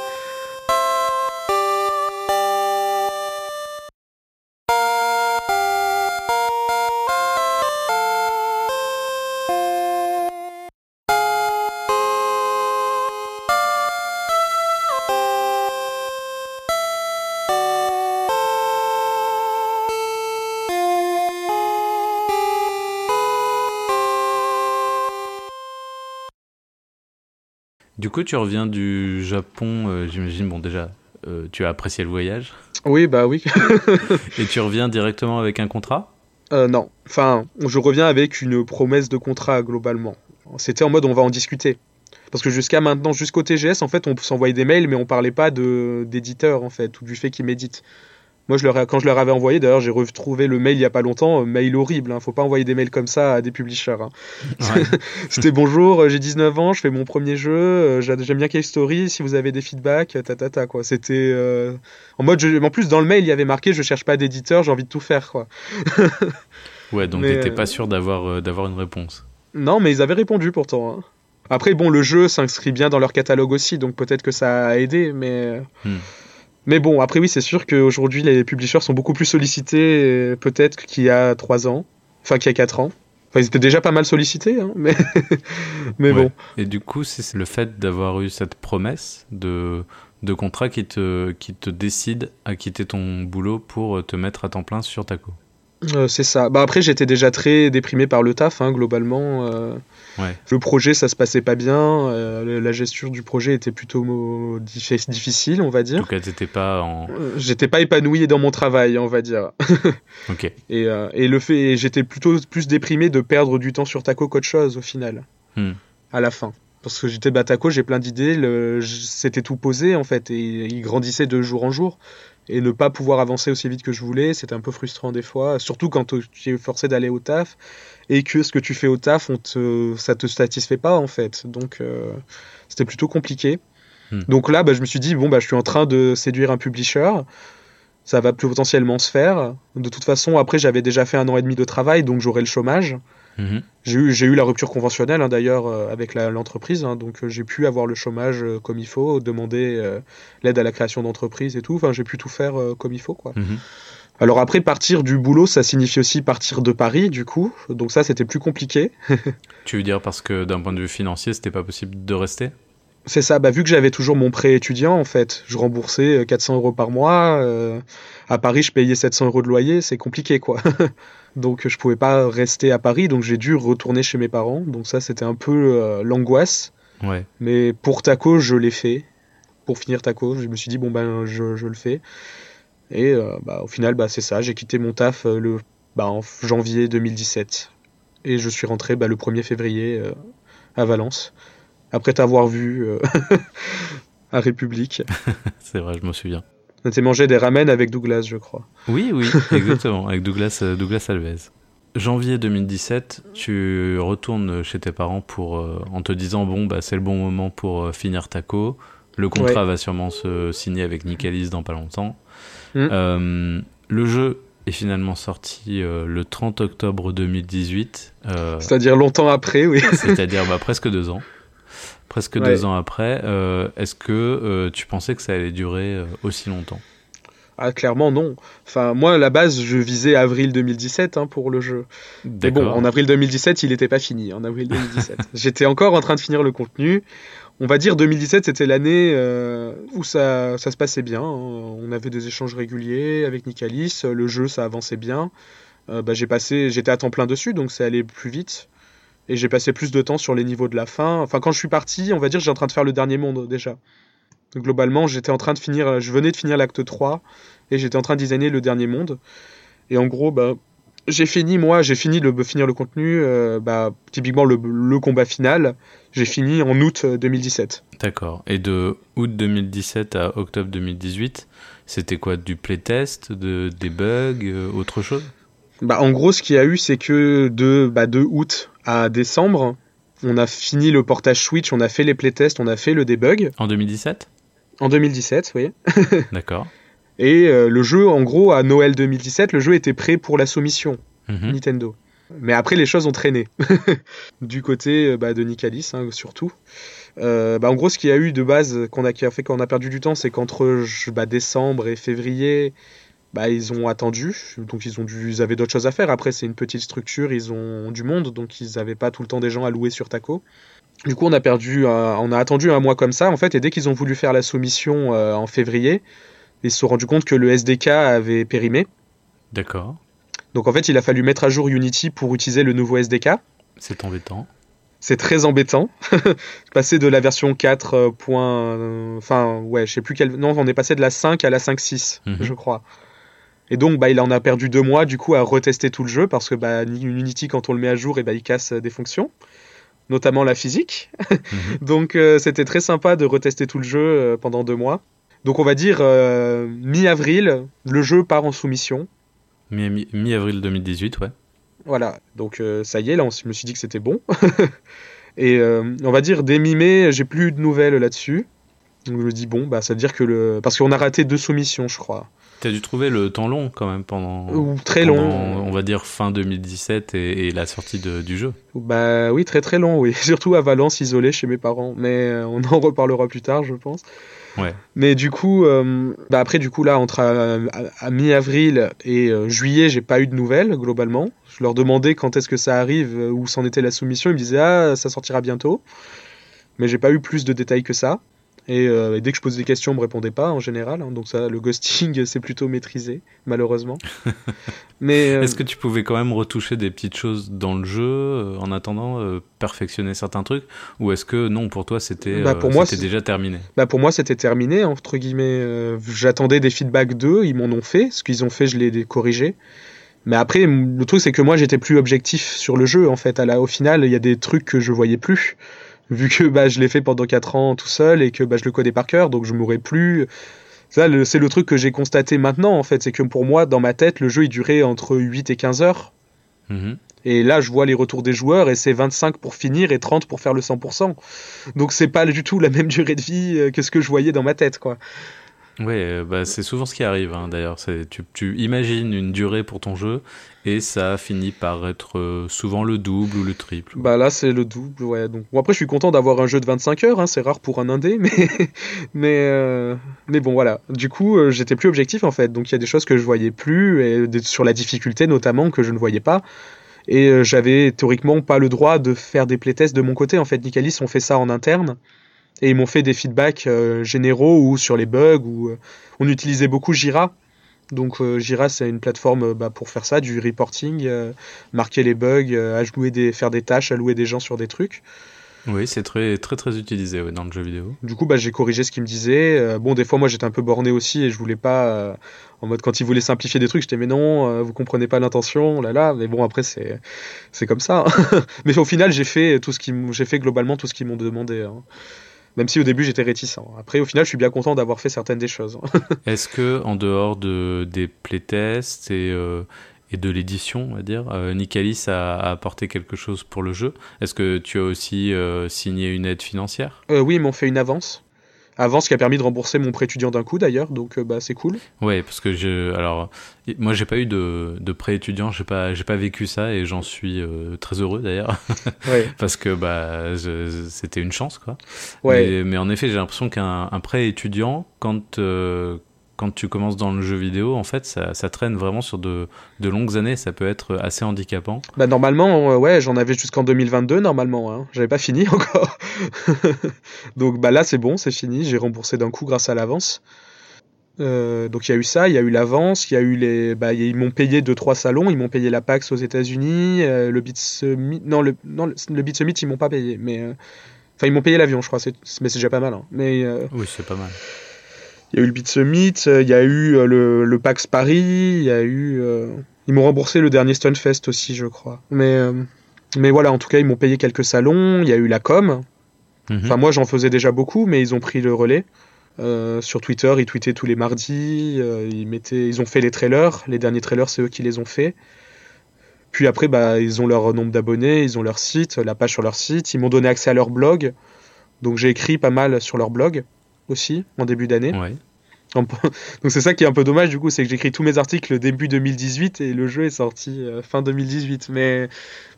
Du coup, tu reviens du Japon, euh, j'imagine, bon déjà, euh, tu as apprécié le voyage. Oui, bah oui. *laughs* Et tu reviens directement avec un contrat? Euh, Non, enfin, je reviens avec une promesse de contrat globalement. C'était en mode on va en discuter. Parce que jusqu'à maintenant, jusqu'au TGS, en fait, on s'envoyait des mails, mais on parlait pas d'éditeur, en fait, ou du fait qu'ils méditent. Moi, je leur quand je leur avais envoyé, d'ailleurs, j'ai retrouvé le mail il y a pas longtemps, mail horrible. Hein, faut pas envoyer des mails comme ça à des publishers. Hein. *laughs* C'était bonjour, euh, j'ai 19 ans, je fais mon premier jeu, euh, j'aime bien Cave Story. Si vous avez des feedbacks, ta ta ta quoi. C'était euh, en mode, en plus dans le mail il y avait marqué, je cherche pas d'éditeur, j'ai envie de tout faire quoi. *laughs* ouais, donc t'étais pas sûr d'avoir d'avoir une réponse. Non, mais ils avaient répondu pourtant. Hein. Après, bon, le jeu s'inscrit bien dans leur catalogue aussi, donc peut-être que ça a aidé, mais. Hmm. Mais bon, après oui, c'est sûr qu'aujourd'hui les publishers sont beaucoup plus sollicités peut-être qu'il y a 3 ans, enfin qu'il y a 4 ans. Enfin, ils étaient déjà pas mal sollicités, hein, mais, *laughs* bon. Et du coup, c'est le fait d'avoir eu cette promesse de, de contrat qui te, qui te décide à quitter ton boulot pour te mettre à temps plein sur Taco. Euh, c'est ça. Bah après, j'étais déjà très déprimé par le taf, hein, globalement. Euh. Le projet, ça se passait pas bien. Euh, la gestion du projet était plutôt difficile, on va dire. Donc, t'étais pas en. J'étais pas épanoui dans mon travail, on va dire. *laughs* ok. Et, et le fait, j'étais plutôt plus déprimé de perdre du temps sur Taco qu'autre chose au final. Hmm. À la fin. Parce que j'étais Taco, j'ai plein d'idées. C'était tout posé en fait, et il grandissait de jour en jour et ne pas pouvoir avancer aussi vite que je voulais, c'était un peu frustrant des fois, surtout quand tu es forcé d'aller au taf et que ce que tu fais au taf, on te, ça te satisfait pas en fait. Donc euh, c'était plutôt compliqué. Hmm. Donc là, bah, je me suis dit, bon, bah, je suis en train de séduire un publisher, ça va potentiellement se faire. De toute façon, après, j'avais déjà fait un an et demi de travail, donc j'aurai le chômage. Mhm. J'ai eu, eu, la rupture conventionnelle hein, d'ailleurs euh, avec l'entreprise, hein, donc euh, j'ai pu avoir le chômage euh, comme il faut, demander l'aide à la création d'entreprise et tout. Enfin, j'ai pu tout faire comme il faut, quoi. Mhm. Alors après, partir du boulot, ça signifie aussi partir de Paris, du coup. Donc ça, c'était plus compliqué. *laughs* tu veux dire parce que d'un point de vue financier, c'était pas possible de rester? C'est ça, bah, vu que j'avais toujours mon prêt étudiant, en fait, je remboursais 400 euros par mois. à Paris, je payais 700 euros de loyer, c'est compliqué, quoi. *laughs* Donc je pouvais pas rester à Paris, donc j'ai dû retourner chez mes parents. Donc ça c'était un peu euh, l'angoisse. Ouais. Mais pour Taco, je l'ai fait. Pour finir Taco, je me suis dit bon ben je, je le fais. Et euh, bah, au final bah, c'est ça, j'ai quitté mon taf euh, le bah, en janvier 2017 et je suis rentré bah, le 1er février à Valence après t'avoir vu *laughs* à République. *laughs* c'est vrai, je me souviens. On était mangé des ramen avec Douglas, je crois. Oui, oui, *laughs* exactement, avec Douglas, euh, Douglas Alves. Janvier 2017, tu retournes chez tes parents pour, euh, en te disant bon, bah, c'est le bon moment pour euh, finir Taco. Le contrat va sûrement se signer avec Nicalis dans pas longtemps. Hmm. le jeu est finalement sorti le 30 octobre 2018. C'est-à-dire longtemps après, oui. *laughs* C'est-à-dire bah, presque deux ans presque deux ans après. Euh, est-ce que euh, tu pensais que ça allait durer euh, aussi longtemps? Ah, clairement non. Enfin, moi, à la base, je visais avril 2017 hein, pour le jeu. Mais bon, en avril 2017, il n'était pas fini. En avril 2017, *laughs* j'étais encore en train de finir le contenu. On va dire 2017, c'était l'année où ça, ça, se passait bien. Hein. On avait des échanges réguliers avec Nicalis. Le jeu, ça avançait bien. bah, j'ai passé, j'étais à temps plein dessus, donc ça allait plus vite et j'ai passé plus de temps sur les niveaux de la fin. Enfin, quand je suis parti, on va dire, j'étais en train de faire le dernier monde déjà. globalement, j'étais en train de finir, je venais de finir l'acte 3 et j'étais en train de designer le dernier monde. Et en gros, bah, j'ai fini, moi, j'ai fini de finir le contenu, euh, bah, typiquement le, combat final, j'ai fini en août 2017. Euh, D'accord. Et de août 2017 à octobre 2018, c'était quoi? Du playtest, de, des bugs, euh, autre chose? Bah, En gros, ce qu'il y a eu, c'est que de, bah, de août à décembre, on a fini le portage Switch, on a fait les playtests, on a fait le debug. En 2017 En 2017, oui. *laughs* D'accord. Et euh, le jeu, en gros, à Noël 2017, le jeu était prêt pour la soumission Mhm. Nintendo. Mais après, les choses ont traîné. *laughs* du côté euh, bah, de Nicalis, hein, surtout. Euh, bah, en gros, ce qu'il y a eu de base, qu'on a, qui a fait qu'on a perdu du temps, c'est qu'entre bah, décembre et février, bah, ils ont attendu. Donc, ils, ont dû, ils avaient d'autres choses à faire. Après, c'est une petite structure, ils ont du monde, donc ils n'avaient pas tout le temps des gens à louer sur Taco. Du coup, on a perdu, euh, on a attendu un mois comme ça, en fait, et dès qu'ils ont voulu faire la soumission euh, en février, ils se sont rendus compte que le SDK avait périmé. D'accord. Donc en fait, il a fallu mettre à jour Unity pour utiliser le nouveau SDK. C'est embêtant. C'est très embêtant. *laughs* passer de la version 4. euh, point, Enfin, ouais, je sais plus quelle. Non, on est passé de la 5 à la 5.6, Mhm. je crois. Et donc, bah, il en a perdu deux mois, du coup, à retester tout le jeu, parce que bah, Unity, quand on le met à jour, et bah, il casse euh, des fonctions, notamment la physique. Mhm. *laughs* donc, euh, c'était très sympa de retester tout le jeu euh, pendant deux mois. Donc, on va dire euh, mi-avril, le jeu part en soumission. Mi- mi- Mi-avril 2018, ouais. Voilà, donc euh, ça y est, là, on, je me suis dit que c'était bon. *laughs* Et on va dire, dès mi-mai, j'ai plus de nouvelles là-dessus. Donc je me dis, bon, bah, ça veut dire que le. Parce qu'on a raté deux soumissions, je crois. T'as dû trouver le temps long quand même pendant. Ou très pendant, long. On va dire fin 2017 et, et la sortie de- du jeu. Bah oui, très très long, oui. *laughs* Surtout à Valence, isolé chez mes parents. Mais euh, on en reparlera plus tard, je pense. Ouais. Mais du coup, euh, bah après, du coup, là, entre euh, à, à mi-avril et euh, juillet, j'ai pas eu de nouvelles, globalement. Je leur demandais quand est-ce que ça arrive, où s'en était la soumission. Ils me disaient, ah, ça sortira bientôt. Mais j'ai pas eu plus de détails que ça. Et, euh, et dès que je posais des questions, on me répondait pas, en général. hein. donc ça, le ghosting, *laughs* c'est plutôt maîtrisé, malheureusement. *laughs* Mais euh, Est-ce que tu pouvais quand même retoucher des petites choses dans le jeu euh, en attendant, perfectionner certains trucs? Ou est-ce que non, pour toi, c'était Bah, pour moi, c'était déjà terminé? Bah pour moi, c'était terminé, entre guillemets. J'attendais des feedbacks d'eux, ils m'en ont fait. Ce qu'ils ont fait, je l'ai corrigé. Mais après, le truc, c'est que moi, j'étais plus objectif sur le jeu, en fait. À la, au final, il y a des trucs que je voyais plus. Vu que bah, je l'ai fait pendant 4 ans tout seul et que bah, je le connais par cœur, donc je m'aurais plus. Ça, c'est le truc que j'ai constaté maintenant, en fait. C'est que pour moi, dans ma tête, le jeu, il durait entre 8 et 15 heures. Mhm. Et là, je vois les retours des joueurs et c'est 25 pour finir et 30 pour faire le 100%. Donc c'est pas du tout la même durée de vie euh, que ce que je voyais dans ma tête, quoi. Ouais, euh, bah, c'est souvent ce qui arrive hein, d'ailleurs. Tu, tu imagines une durée pour ton jeu et ça finit par être euh, souvent le double ou le triple. Bah là, c'est le double, ouais. Donc bon, après, je suis content d'avoir un jeu de 25 heures. Hein, c'est rare pour un indé, mais *laughs* mais euh, mais bon, voilà. Du coup, j'étais plus objectif en fait. Donc il y a des choses que je voyais plus et sur la difficulté notamment que je ne voyais pas. Et j'avais théoriquement pas le droit de faire des playtests de mon côté. En fait, Nicalis ont fait ça en interne et ils m'ont fait des feedbacks euh, généraux ou sur les bugs. Ou euh, on utilisait beaucoup Jira. Donc euh, Jira, c'est une plateforme bah, pour faire ça, du reporting, marquer les bugs, ajouter des, faire des tâches, allouer des gens sur des trucs. Oui, c'est très très très utilisé ouais, dans le jeu vidéo. Du coup, bah, j'ai corrigé ce qu'il me disait. Euh, bon, des fois, moi, j'étais un peu borné aussi et je voulais pas. euh, en mode, quand ils voulaient simplifier des trucs, j'étais, mais non, euh, vous comprenez pas l'intention, oh là là. Mais bon, après, c'est c'est comme ça. hein. *laughs* mais au final, j'ai fait tout ce qui j'ai fait globalement tout ce qu'ils m'ont demandé. hein. Même si au début, j'étais réticent. Après, au final, je suis bien content d'avoir fait certaines des choses. *laughs* Est-ce que en dehors de des playtests et euh, et de l'édition, on va dire, euh, Nicalis a, a apporté quelque chose pour le jeu? Est-ce que tu as aussi euh, signé une aide financière? Euh, oui, ils m'ont fait une avance. Avance qui a permis de rembourser mon prêt étudiant d'un coup, d'ailleurs. Donc, euh, bah, c'est cool. Ouais, parce que je, alors, moi j'ai pas eu de, de prêt étudiant, j'ai pas, j'ai pas vécu ça et j'en suis euh, très heureux d'ailleurs, *laughs* Ouais. *laughs* parce que bah c'était une chance quoi. Ouais. Mais, mais en effet, j'ai l'impression qu'un un prêt étudiant, quand euh, quand tu commences dans le jeu vidéo, en fait, ça, ça traîne vraiment sur de, de longues années, ça peut être assez handicapant. Bah normalement, euh, ouais, j'en avais jusqu'en 2022 normalement. Hein. J'avais pas fini *laughs* encore. donc bah là c'est bon, c'est fini. J'ai remboursé d'un coup grâce à l'avance. Euh, donc il y a eu ça, il y a eu l'avance, il y a eu les, bah ils m'ont payé deux trois salons, ils m'ont payé la PAX aux États-Unis, euh, le Beat Summit, non le non le, Beat Summit ils m'ont pas payé, mais euh, enfin ils m'ont payé l'avion je crois, mais c'est déjà pas mal. hein. Mais Oui, c'est pas mal. Il y a eu le Beat Summit, euh, il y a eu euh, le, le PAX Paris, il y a eu. euh, Ils m'ont remboursé le dernier Stunfest aussi, je crois. Mais, mais voilà, en tout cas, ils m'ont payé quelques salons. Il y a eu la com. Mhm. Enfin, moi, j'en faisais déjà beaucoup, mais ils ont pris le relais. Euh, sur Twitter, ils tweetaient tous les mardis. euh, ils, mettaient, ils ont fait les trailers. Les derniers trailers, c'est eux qui les ont faits. Puis après, bah, ils ont leur nombre d'abonnés, ils ont leur site, la page sur leur site. Ils m'ont donné accès à leur blog. Donc j'ai écrit pas mal sur leur blog aussi, en début d'année. Ouais. *laughs* Donc c'est ça qui est un peu dommage du coup, c'est que j'écris tous mes articles début 2018 et le jeu est sorti euh, fin 2018. Mais,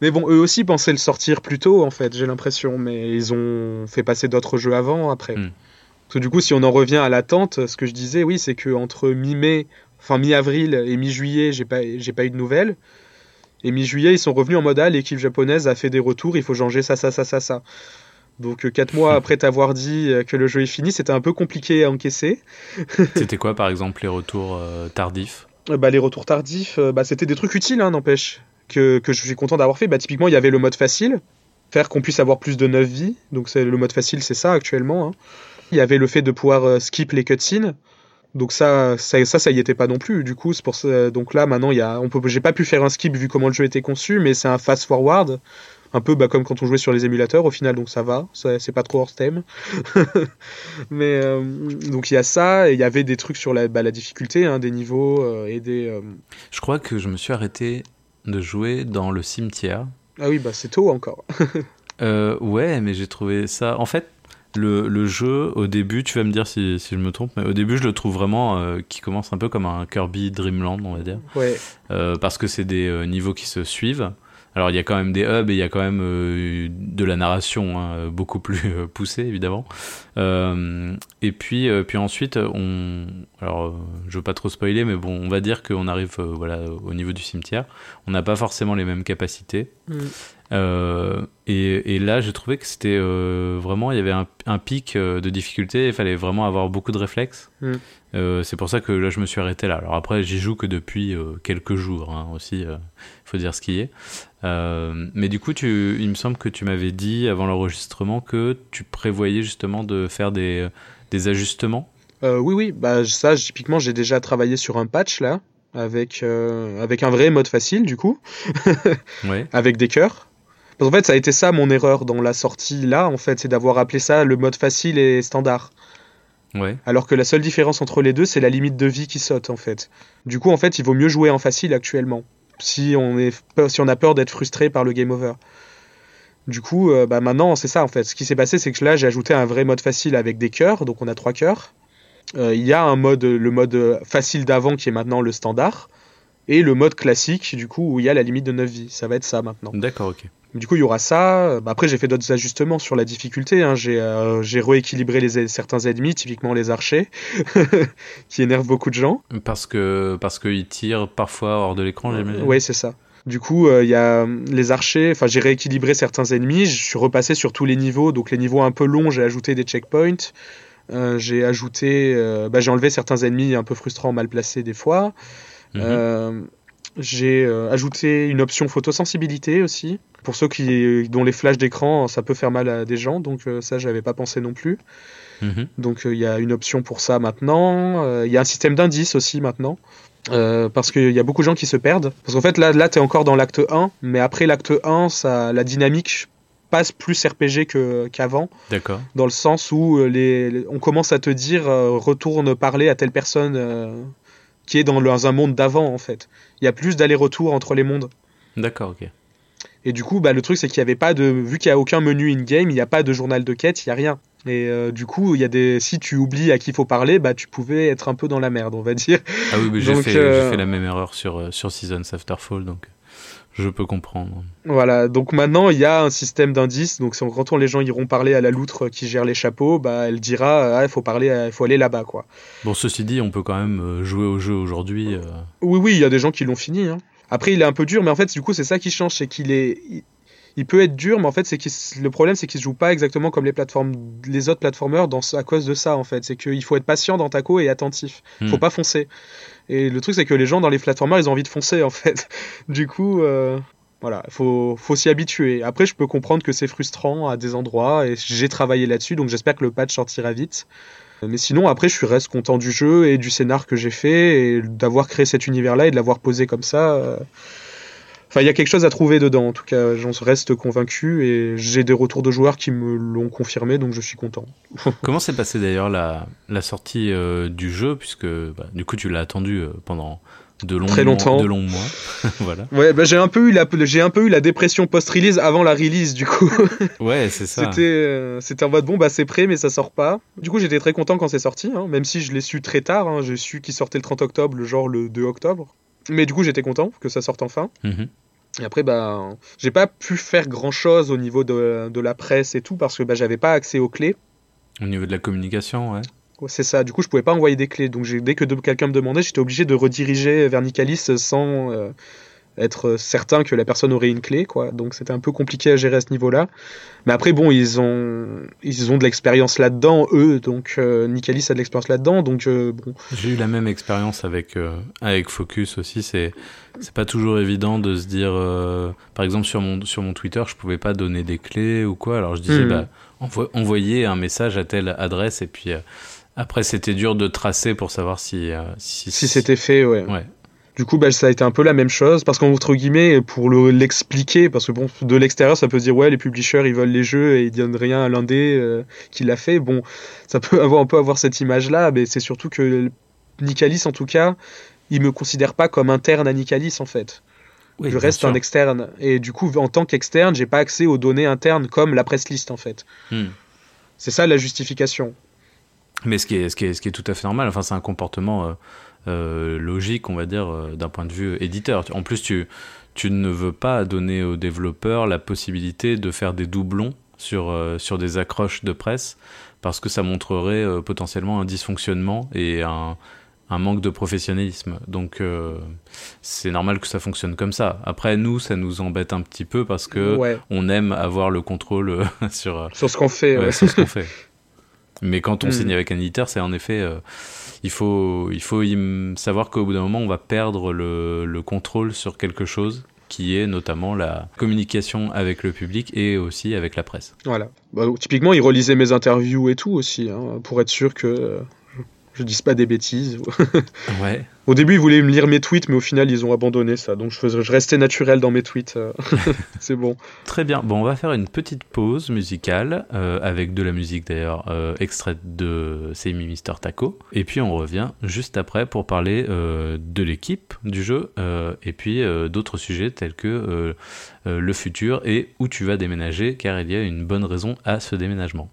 mais bon, eux aussi pensaient le sortir plus tôt en fait, j'ai l'impression, mais ils ont fait passer d'autres jeux avant après. Hmm. Parce que du coup, si on en revient à l'attente, ce que je disais, oui, c'est que entre mi-mai, enfin mi-avril et mi-juillet, j'ai pas, j'ai pas eu de nouvelles. Et mi-juillet, ils sont revenus en mode ah, l'équipe japonaise a fait des retours, il faut changer ça, ça, ça, ça, ça. Donc 4 euh, mois après t'avoir dit euh, que le jeu est fini, c'était un peu compliqué à encaisser. *laughs* c'était quoi par exemple les retours euh, tardifs bah, Les retours tardifs, bah, c'était des trucs utiles, hein, n'empêche, que, que, je suis content d'avoir fait. Bah, typiquement, il y avait le mode facile, faire qu'on puisse avoir plus de 9 vies. Donc c'est le mode facile, c'est ça actuellement. Hein. Il y avait le fait de pouvoir skip les cutscenes. Donc ça, ça, ça, ça y était pas non plus. Du coup, c'est pour ça. Donc là, maintenant, il y a, on peut, j'ai pas pu faire un skip vu comment le jeu était conçu, mais c'est un fast forward un peu bah, comme quand on jouait sur les émulateurs au final donc ça va c'est pas trop hors thème *laughs* mais euh, donc il y a ça et il y avait des trucs sur la, bah, la difficulté hein, des niveaux euh, et des euh, je crois que je me suis arrêté de jouer dans le cimetière ah oui bah c'est tôt encore *laughs* ouais mais j'ai trouvé ça en fait le, le, jeu, au début, tu vas me dire si, si, je me trompe, mais au début, je le trouve vraiment qui commence un peu comme un Kirby Dreamland, on va dire. Ouais. parce que c'est des niveaux qui se suivent. Alors il y a quand même des hubs et il y a quand même euh, de la narration hein, beaucoup plus euh, poussée évidemment. Euh, et puis puis ensuite on alors je veux pas trop spoiler mais bon on va dire qu'on arrive voilà au niveau du cimetière. On n'a pas forcément les mêmes capacités. Mm. Et, et, là j'ai trouvé que c'était vraiment il y avait un, un pic de difficulté. Il fallait vraiment avoir beaucoup de réflexes. Mm. c'est pour ça que là je me suis arrêté là. Alors après j'y joue que depuis quelques jours hein, aussi. Il faut dire ce qui est. Euh, mais du coup, tu, il me semble que tu m'avais dit avant l'enregistrement que tu prévoyais justement de faire des, des ajustements. Euh, oui, oui, bah, ça, typiquement, j'ai déjà travaillé sur un patch là, avec, euh, avec un vrai mode facile du coup, *laughs* ouais. avec des cœurs. en fait, ça a été ça mon erreur dans la sortie là, en fait, c'est d'avoir appelé ça le mode facile et standard. Ouais. Alors que la seule différence entre les deux, c'est la limite de vie qui saute en fait. Du coup, en fait, il vaut mieux jouer en facile actuellement si on, a peur d'être frustré par le game over. Du coup, euh, bah maintenant, c'est ça en fait. Ce qui s'est passé, c'est que là, j'ai ajouté un vrai mode facile avec des cœurs, donc on a trois cœurs. Euh, il y a un mode, le mode facile d'avant qui est maintenant le standard, et le mode classique, du coup, où il y a la limite de 9 vies. Ça va être ça maintenant. D'accord, ok. Du coup, il y aura ça. Bah, après, j'ai fait d'autres ajustements sur la difficulté. Hein. J'ai euh, rééquilibré les, certains ennemis, typiquement les archers, *laughs* qui énervent beaucoup de gens. Parce que parce qu'ils tirent parfois hors de l'écran. oui, c'est ça. Du coup, euh, il y a les archers. Enfin, j'ai rééquilibré certains ennemis. Je suis repassé sur tous les niveaux. Donc, les niveaux un peu longs, j'ai ajouté des checkpoints. Euh, j'ai ajouté. Bah, j'ai enlevé certains ennemis un peu frustrants, mal placés des fois. Mhm. j'ai ajouté une option photosensibilité aussi. Pour ceux qui dont les flashs d'écran ça peut faire mal à des gens donc euh, ça j'avais pas pensé non plus. Mhm. donc euh, il y a une option pour ça maintenant. Euh, il y a un système d'indices aussi maintenant parce qu'il y a beaucoup de gens qui se perdent. Parce qu'en fait là là tu es encore dans l'acte 1 mais après l'acte 1 ça la dynamique passe plus RPG qu'avant. D'accord. Dans le sens où les, on commence à te dire retourne parler à telle personne qui est dans, un monde d'avant en fait il y a plus d'aller-retour entre les mondes d'accord ok et du coup, bah, le truc, c'est qu'il n'y avait pas de. Vu qu'il n'y a aucun menu in-game, il n'y a pas de journal de quête, il n'y a rien. Et euh, du coup, il y a des. Si tu oublies à qui il faut parler, bah, tu pouvais être un peu dans la merde, on va dire. Ah oui, mais j'ai fait, euh, fait, la même erreur sur, euh, sur Seasons After Fall, donc je peux comprendre. Voilà, donc maintenant il y a un système d'indices. Donc quand les gens iront parler à la loutre qui gère les chapeaux, bah elle dira ah, il faut parler, il faut aller là-bas quoi. Bon, ceci dit, on peut quand même jouer au jeu aujourd'hui. Oui, oui, il y a des gens qui l'ont fini. Hein. Après, il est un peu dur, mais en fait, du coup, c'est ça qui change, c'est qu'il est, il, peut être dur, mais en fait, c'est le problème, c'est qu'il se joue pas exactement comme les plateformes, les autres plateformeurs, dans, à cause de ça, en fait. C'est qu'il faut être patient dans Taco et attentif. Il Faut hmm. pas foncer. Et le truc, c'est que les gens dans les plateformeurs, ils ont envie de foncer, en fait. *laughs* du coup. Euh, voilà, faut, faut s'y habituer. Après, je peux comprendre que c'est frustrant à des endroits et j'ai travaillé là-dessus, donc j'espère que le patch sortira vite. Mais sinon, après, je reste content du jeu et du scénar que j'ai fait et d'avoir créé cet univers-là et de l'avoir posé comme ça. Euh. Enfin, il y a quelque chose à trouver dedans. En tout cas, j'en reste convaincu et j'ai des retours de joueurs qui me l'ont confirmé, donc je suis content. *laughs* Comment s'est passée d'ailleurs la, la, sortie euh, du jeu, puisque bah, du coup tu l'as attendu euh, pendant de longs Très longtemps. de longs mois. *laughs* voilà. Ouais, bah, j'ai un peu eu la, j'ai un peu eu la dépression post-release avant la release, du coup. *laughs* Ouais, c'est ça. C'était, euh, c'était en mode bon, bah c'est prêt, mais ça sort pas. Du coup, j'étais très content quand c'est sorti, hein, même si je l'ai su très tard. Hein, j'ai su qu'il sortait le 30 octobre, le genre le 2 octobre. Mais du coup, j'étais content que ça sorte enfin. Mhm. Et après, bah, j'ai pas pu faire grand chose au niveau de, de la presse et tout parce que bah, j'avais pas accès aux clés. Au niveau de la communication, ouais. Ouais, C'est ça, du coup je pouvais pas envoyer des clés, donc dès que quelqu'un me demandait, j'étais obligé de rediriger vers Nicalis sans euh, être certain que la personne aurait une clé, quoi. Donc c'était un peu compliqué à gérer à ce niveau-là. Mais après bon, ils ont ils ont de l'expérience là-dedans, eux, donc euh, Nicalis a de l'expérience là-dedans, donc euh, bon, J'ai eu la même expérience avec euh, avec Focus aussi. C'est c'est pas toujours évident de se dire. euh, par exemple sur mon sur mon Twitter, je pouvais pas donner des clés ou quoi. Alors je disais Mhm. bah envo- envoyer un message à telle adresse et puis après c'était dur de tracer pour savoir si euh, si, si c'était fait, ouais. ouais Du coup, bah, ça a été un peu la même chose, parce qu'entre guillemets, pour le- l'expliquer, parce que bon, de l'extérieur, ça peut dire, ouais, les publishers, ils veulent les jeux et ils donnent rien à l'indé euh, qui l'a fait. Bon, ça peut avoir, on peut avoir cette image-là, mais c'est surtout que Nicalis, en tout cas, il me considère pas comme interne à Nicalis, en fait. Oui, je reste sûr. un externe. Et du coup, en tant qu'externe, j'ai pas accès aux données internes comme la press list, en fait. Hmm. C'est ça la justification. Mais ce qui est ce qui est ce qui est tout à fait normal. Enfin c'est un comportement euh, euh, logique, on va dire, euh, d'un point de vue éditeur. En plus, tu, tu ne veux pas donner aux développeurs la possibilité de faire des doublons sur, euh, sur des accroches de presse, parce que ça montrerait euh, potentiellement un dysfonctionnement et un, un manque de professionnalisme. Donc, euh, c'est normal que ça fonctionne comme ça. Après, nous, ça nous embête un petit peu parce que Ouais, on aime avoir le contrôle *laughs* sur, sur ce qu'on fait. Ouais, ouais. c'est ce qu'on fait. *laughs* Mais quand on Mm. signe avec un éditeur, c'est en effet, il faut, il faut savoir qu'au bout d'un moment, on va perdre le, le contrôle sur quelque chose qui est notamment la communication avec le public et aussi avec la presse. Voilà. Bah, typiquement, il relisait mes interviews et tout aussi, hein, pour être sûr que je dise pas des bêtises. *laughs* Ouais. Au début, ils voulaient me lire mes tweets, mais au final, ils ont abandonné ça. Donc, je, faisais, je restais naturel dans mes tweets. euh, *laughs* c'est bon. Très bien. Bon, on va faire une petite pause musicale euh, avec de la musique d'ailleurs euh, extraite de Semi Mister Taco. Et puis on revient juste après pour parler euh, de l'équipe du jeu et puis d'autres sujets tels que le futur et où tu vas déménager car il y a une bonne raison à ce déménagement.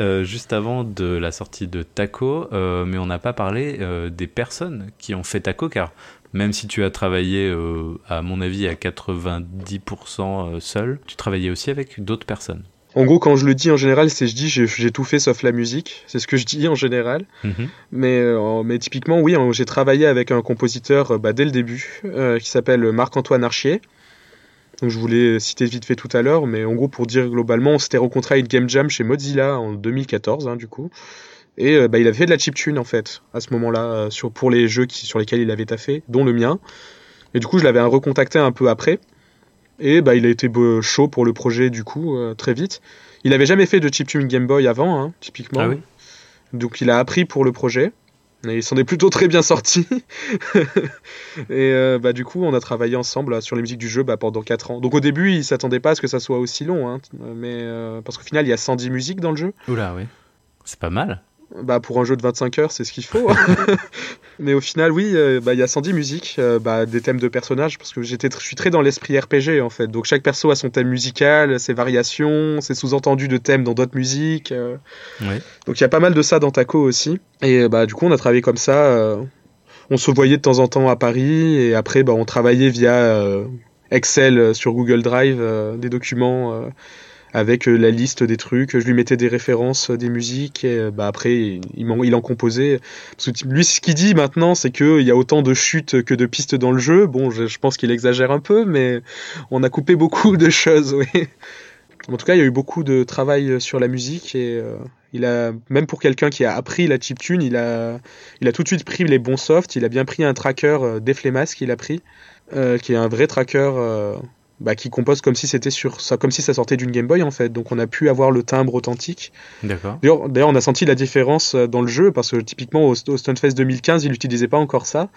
Euh, juste avant de la sortie de Taco, euh, mais on n'a pas parlé euh, des personnes qui ont fait Taco, car même si tu as travaillé, à mon avis, à 90% seul, tu travaillais aussi avec d'autres personnes. En gros, quand je le dis en général, c'est je dis j'ai tout fait sauf la musique. C'est ce que je dis en général. Mhm. mais, mais typiquement, oui, j'ai travaillé avec un compositeur bah, dès le début qui s'appelle Marc-Antoine Archier. Donc je voulais citer vite fait tout à l'heure, mais en gros pour dire globalement, on s'était rencontré à une game jam chez Mozilla en 2014 hein, du coup. Et euh, bah, il avait fait de la chiptune en fait à ce moment-là euh, sur pour les jeux qui, sur lesquels il avait taffé, dont le mien. Et du coup je l'avais recontacté un peu après. Et bah, il a été chaud pour le projet du coup euh, très vite. Il avait jamais fait de chiptune Game Boy avant, hein, typiquement. Ah Donc il a appris pour le projet. Et il s'en est plutôt très bien sorti. *laughs* et euh, bah, du coup, on a travaillé ensemble sur les musiques du jeu bah, pendant 4 ans. Donc au début, il s'attendait pas à ce que ça soit aussi long. Hein, mais, euh, parce qu'au final, il y a 110 musiques dans le jeu. Oula, oui. C'est pas mal. Bah, pour un jeu de 25 heures, c'est ce qu'il faut. *laughs* Mais au final, oui, euh, bah, il y a 110 musiques, euh, bah, des thèmes de personnages, parce que j'étais, je suis très dans l'esprit RPG en fait. Donc chaque perso a son thème musical, ses variations, ses sous-entendus de thèmes dans d'autres musiques. Euh. Donc il y a pas mal de ça dans Taco aussi. Et bah, du coup, on a travaillé comme ça. on se voyait de temps en temps à Paris, et après, bah, on travaillait via Excel sur Google Drive, des documents avec euh, la liste des trucs. Je lui mettais des références, euh, des musiques, et euh, bah après il, en, il en composait. lui, ce qu'il dit maintenant, c'est qu'il y a autant de chutes que de pistes dans le jeu. Bon, je, pense qu'il exagère un peu, mais on a coupé beaucoup de choses, *laughs* oui. En tout cas, il y a eu beaucoup de travail sur la musique et il a même pour quelqu'un qui a appris la chiptune, il a il a tout de suite pris les bons softs. Il a bien pris un tracker euh, qu'il a pris, qui est un vrai tracker bah, qui compose comme si c'était sur ça, comme si ça sortait d'une Game Boy en fait. Donc on a pu avoir le timbre authentique. D'accord. D'ailleurs, on a senti la différence euh, dans le jeu parce que typiquement au, au Stunfest 2015, il n'utilisait pas encore ça.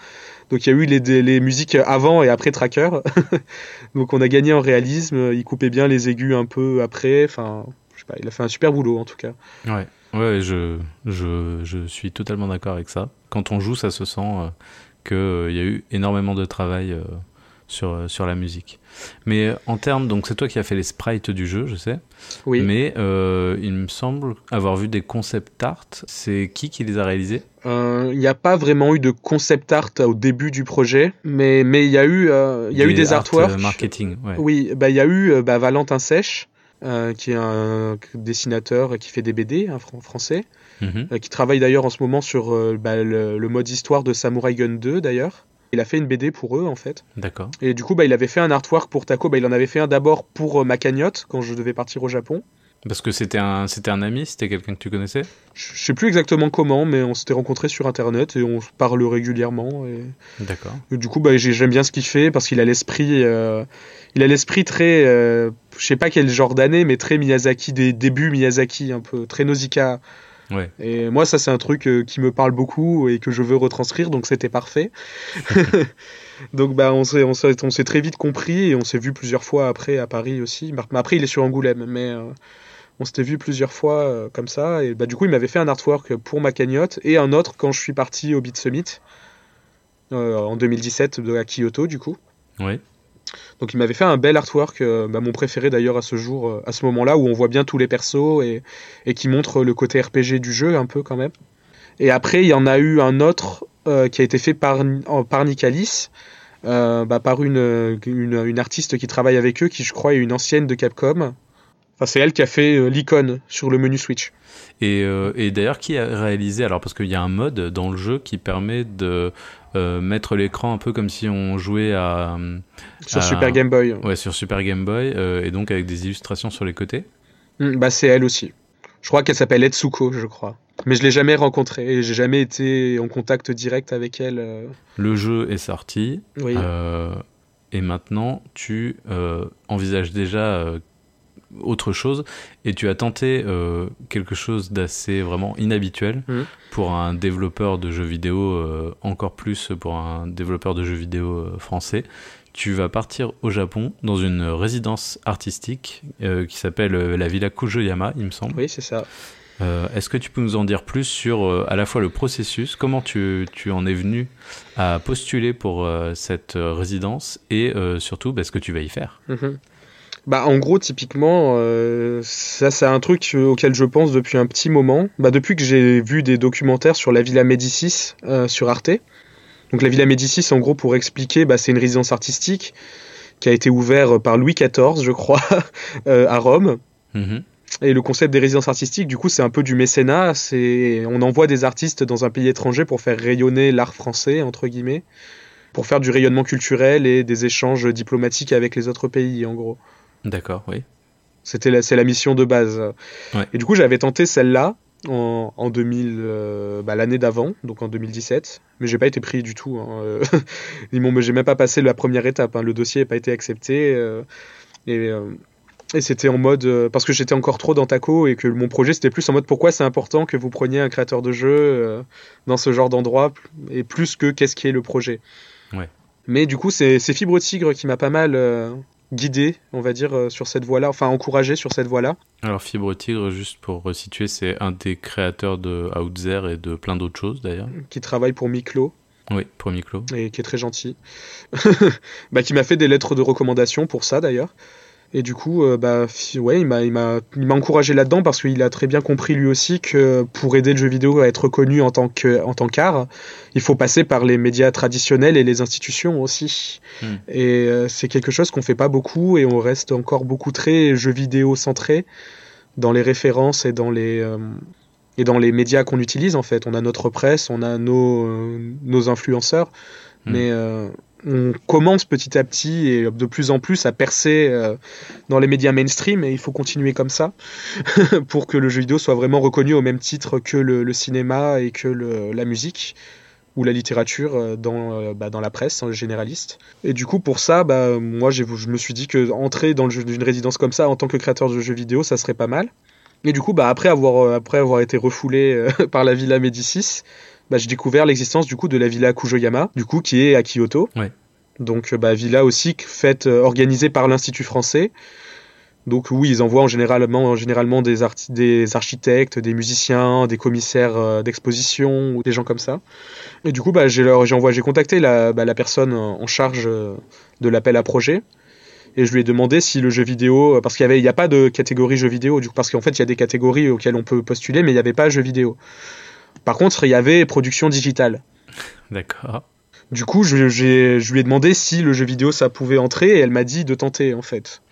Donc il y a eu les, les musiques avant et après Tracker. *laughs* Donc on a gagné en réalisme. Il coupait bien les aigus un peu après. Enfin, je sais pas, il a fait un super boulot en tout cas. Ouais. Ouais, je, je, je suis totalement d'accord avec ça. Quand on joue, ça se sent euh, qu'il euh, y a eu énormément de travail euh, sur, euh, sur la musique. Mais euh, en termes, donc c'est toi qui as fait les sprites du jeu, je sais. Oui. Mais euh, il me semble avoir vu des concept art. C'est qui qui les a réalisés? Il n'y a pas vraiment eu de concept art au début du projet, mais mais il y a eu il y a eu des artworks. marketing. Ouais. Oui, bah il y a eu bah, Valentin Sèche. qui est un dessinateur qui fait des BD, un français, mhm. qui travaille d'ailleurs en ce moment sur bah, le, le, mode histoire de Samurai Gun 2 d'ailleurs. Il a fait une BD pour eux en fait. D'accord. Et du coup, bah, il avait fait un artwork pour Taco. Bah, il en avait fait un d'abord pour euh, ma cagnotte quand je devais partir au Japon. Parce que c'était un, c'était un ami, c'était quelqu'un que tu connaissais? Je sais plus exactement comment, mais on s'était rencontrés sur internet et on parle régulièrement. Et... D'accord. du coup, bah, j'aime bien ce qu'il fait parce qu'il a l'esprit, euh, il a l'esprit très, euh, je sais pas quel genre d'année, mais très Miyazaki, des débuts Miyazaki, un peu très Nausicaa. Et moi, ça, c'est un truc euh, qui me parle beaucoup et que je veux retranscrire, donc c'était parfait. *laughs* donc, bah, on s'est, on, s'est, très vite compris et on s'est vu plusieurs fois après à Paris aussi. Mais après, il est sur Angoulême, mais euh, on s'était vu plusieurs fois euh, comme ça. Et bah, du coup, il m'avait fait un artwork pour ma cagnotte et un autre quand je suis parti au Beat Summit en 2017 de, à Kyoto, du coup. Donc il m'avait fait un bel artwork, euh, bah, mon préféré d'ailleurs à ce jour, euh, à ce moment-là où on voit bien tous les persos et, qui montre le côté RPG du jeu un peu quand même. Et après il y en a eu un autre euh, qui a été fait par, par Nicalis, bah, par une, une, une, artiste qui travaille avec eux, qui je crois est une ancienne de Capcom. Enfin c'est elle qui a fait l'icône sur le menu Switch. Et, et d'ailleurs qui a réalisé, alors parce qu'il y a un mode dans le jeu qui permet de euh, mettre l'écran un peu comme si on jouait à sur Super Game Boy. Ouais, sur Super Game Boy euh, et donc avec des illustrations sur les côtés. Hmm, bah c'est elle aussi. Je crois qu'elle s'appelle Etsuko, je crois. Mais je l'ai jamais rencontrée et j'ai jamais été en contact direct avec elle. Euh. Le jeu est sorti. Oui. et maintenant, tu envisages déjà autre chose et tu as tenté euh, quelque chose d'assez vraiment inhabituel mmh. pour un développeur de jeux vidéo, euh, encore plus pour un développeur de jeux vidéo euh, français. Tu vas partir au Japon dans une résidence artistique qui s'appelle la Villa Kujoyama, il me semble. Oui, c'est ça. Est-ce que tu peux nous en dire plus sur à la fois le processus, comment tu, tu en es venu à postuler pour cette résidence et surtout bah, ce que tu vas y faire? Mmh Bah, en gros, typiquement, euh, ça, c'est un truc auquel je pense depuis un petit moment. Bah, depuis que j'ai vu des documentaires sur la Villa Médicis euh, sur Arte. Donc, la Villa Médicis, en gros, pour expliquer, bah, c'est une résidence artistique qui a été ouverte par Louis XIV, je crois, *laughs* euh, à Rome. Mhm. Et le concept des résidences artistiques, du coup, c'est un peu du mécénat. C'est, on envoie des artistes dans un pays étranger pour faire rayonner l'art français, entre guillemets, pour faire du rayonnement culturel et des échanges diplomatiques avec les autres pays, en gros. D'accord, oui. C'était la, c'est la mission de base. Ouais. Et du coup, j'avais tenté celle-là en, en 2000, euh, bah, l'année d'avant, donc en 2017, mais j'ai pas été pris du tout. Hein. euh, *laughs* Ils m'ont, j'ai même pas passé la première étape. hein. Le dossier n'a pas été accepté. euh, et euh, et c'était en mode parce que j'étais encore trop dans Taco et que mon projet c'était plus en mode pourquoi c'est important que vous preniez un créateur de jeu dans ce genre d'endroit et plus que qu'est-ce qui est le projet. Ouais. Mais du coup c'est c'est Fibre Tigre qui m'a pas mal guidé, on va dire, euh, sur cette voie-là, enfin encouragé sur cette voie-là. Alors Fibre Tigre, juste pour resituer, c'est un des créateurs de Outzer et de plein d'autres choses d'ailleurs. qui travaille pour Miklo Oui, pour Miklo. et qui est très gentil, *laughs* bah, qui m'a fait des lettres de recommandation pour ça d'ailleurs. Et du coup, euh, bah, ouais, il m'a, il m'a, il m'a encouragé là-dedans parce qu'il a très bien compris lui aussi que pour aider le jeu vidéo à être reconnu en tant que, en tant qu'art, il faut passer par les médias traditionnels et les institutions aussi. Hmm. Et euh, c'est quelque chose qu'on fait pas beaucoup et on reste encore beaucoup très jeux vidéo centré dans les références et dans les euh, et dans les médias qu'on utilise en fait. On a notre presse, on a nos, nos influenceurs, Hmm. mais on commence petit à petit et de plus en plus à percer euh, dans les médias mainstream et il faut continuer comme ça *laughs* pour que le jeu vidéo soit vraiment reconnu au même titre que le, cinéma et que la musique ou la littérature euh, dans, euh, bah, dans la presse hein, généraliste. Et du coup, pour ça, bah, moi, je me suis dit que entrer dans le jeu- une résidence comme ça en tant que créateur de jeux vidéo, ça serait pas mal. Et du coup, bah, après, avoir, été refoulé *laughs* par la Villa Médicis, bah, j'ai découvert l'existence du coup de la Villa Kujoyama, du coup, qui est à Kyoto. Ouais. Donc, euh, bah, villa aussi faite, euh, organisée par l'Institut français. Donc oui, ils envoient en généralement, généralement des, des architectes, des musiciens, des commissaires euh, d'exposition ou des gens comme ça. Et du coup, bah, j'ai contacté la, bah, la personne en charge de l'appel à projet. Et je lui ai demandé si le jeu vidéo, parce qu'il n'y a pas de catégorie jeu vidéo, du coup, parce qu'en fait, il y a des catégories auxquelles on peut postuler, mais il n'y avait pas jeu vidéo. Par contre, il y avait production digitale. D'accord. Du coup, je, lui ai demandé si le jeu vidéo ça pouvait entrer et elle m'a dit de tenter en fait.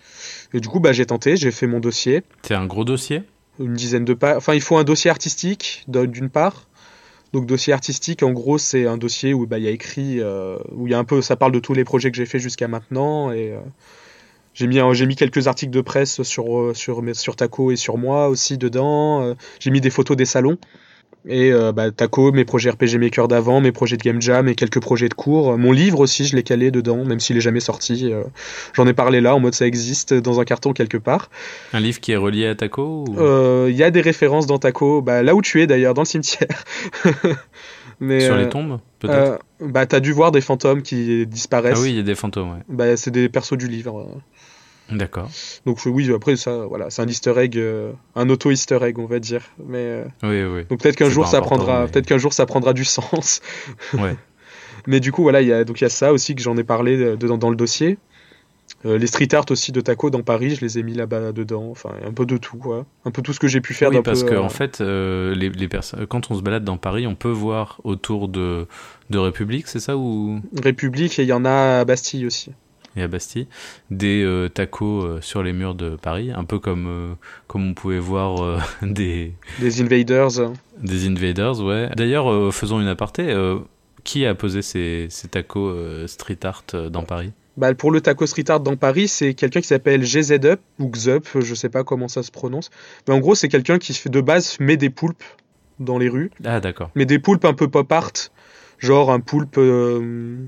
Et du coup, bah, j'ai tenté, j'ai fait mon dossier, C'est un gros dossier? Une dizaine de pages. Enfin, il faut un dossier artistique d'un- d'une part. Donc, dossier artistique, en gros, c'est un dossier où bah, il y a écrit, euh, où il y a un peu, ça parle de tous les projets que j'ai fait jusqu'à maintenant et euh, j'ai mis, un- j'ai mis quelques articles de presse sur, euh, sur, Taco et sur moi aussi dedans. J'ai mis des photos des salons. Et euh, bah, Taco, mes projets RPG Maker d'avant, mes projets de Game Jam et quelques projets de cours. Mon livre aussi, je l'ai calé dedans, même s'il est jamais sorti. euh, J'en ai parlé là, en mode ça existe dans un carton quelque part. Un livre qui est relié à Taco ou... Euh, Il y a des références dans Taco, bah, là où tu es d'ailleurs, dans le cimetière. *laughs* Mais, Sur euh, les tombes, peut-être? euh, Bah, t'as dû voir des fantômes qui disparaissent. Ah oui, il y a des fantômes, ouais. Bah, c'est des persos du livre. D'accord. Donc oui, après ça, voilà, c'est un Easter egg, euh, un auto Easter egg, on va dire. Mais euh, Oui, oui. donc peut-être qu'un jour ça prendra, mais- peut-être qu'un jour ça prendra du *laughs* sens. Ouais. *laughs* Mais du coup, voilà, il y a donc il y a ça aussi que j'en ai parlé euh, dans le dossier. Euh, les street art aussi de Taco dans Paris, je les ai mis là-bas dedans. Enfin, un peu de tout, quoi. Un peu tout ce que j'ai pu faire. Oui, parce peu, que en fait, les, les personnes, quand on se balade dans Paris, on peut voir autour de, de République, c'est ça ou? République et il y en a à Bastille aussi. Et à Bastille, des euh, tacos euh, sur les murs de Paris, un peu comme euh, comme on pouvait voir *laughs* des Des invaders. des invaders, ouais. D'ailleurs, faisons une aparté. qui a posé ces, ces tacos street art dans Paris? Bah, pour le taco street art dans Paris, c'est quelqu'un qui s'appelle GZ Up ou Xup, je sais pas comment ça se prononce. Mais en gros, c'est quelqu'un qui fait de base met des poulpes dans les rues, Ah, d'accord. mais des poulpes un peu pop art, genre un poulpe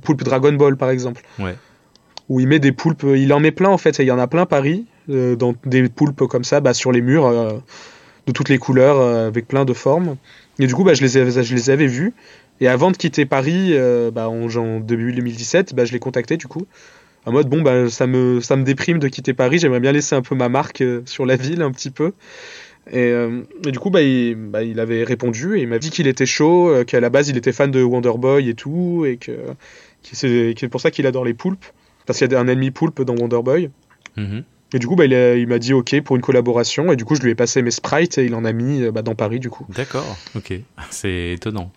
poulpe Dragon Ball par exemple. Ouais. Où il met des poulpes, il en met plein en fait, il y en a plein Paris, euh, des poulpes comme ça, bah, sur les murs, euh, de toutes les couleurs, euh, avec plein de formes. Et du coup, bah, je les avais, je les avais vus. Et avant de quitter Paris, bah, en, en début 2017, bah, je l'ai contacté du coup. En mode, bon, bah, ça, me, ça me déprime de quitter Paris, j'aimerais bien laisser un peu ma marque sur la ville, un petit peu. Et, et du coup, bah, il, bah, il avait répondu et il m'a dit qu'il était chaud, qu'à la base, il était fan de Wonder Boy et tout, et que, que c'est pour ça qu'il adore les poulpes. Parce qu'il y a un ennemi poulpe dans Wonder Boy. Mhm. Et du coup, bah, il, m'a dit OK pour une collaboration. Et du coup, je lui ai passé mes sprites et il en a mis euh, bah, dans Paris, du coup. D'accord, ok. *laughs* C'est étonnant.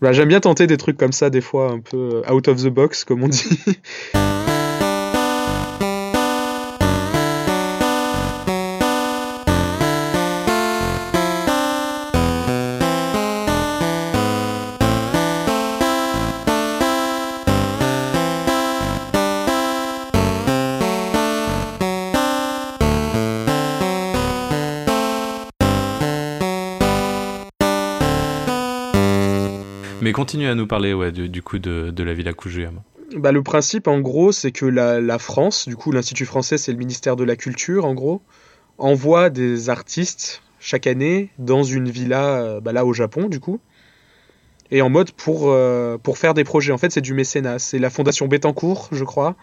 Bah, J'aime bien tenter des trucs comme ça, des fois un peu euh, out of the box, comme on dit. *laughs* continue à nous parler ouais, du, du coup de, de la Villa Kujuyama. Bah, le principe, en gros, c'est que la, la France, du coup, l'Institut français, c'est le ministère de la Culture, en gros, envoie des artistes chaque année dans une villa, euh, bah, là au Japon, du coup, et en mode pour, euh, pour faire des projets. En fait, c'est du mécénat. C'est la fondation Bettencourt, je crois,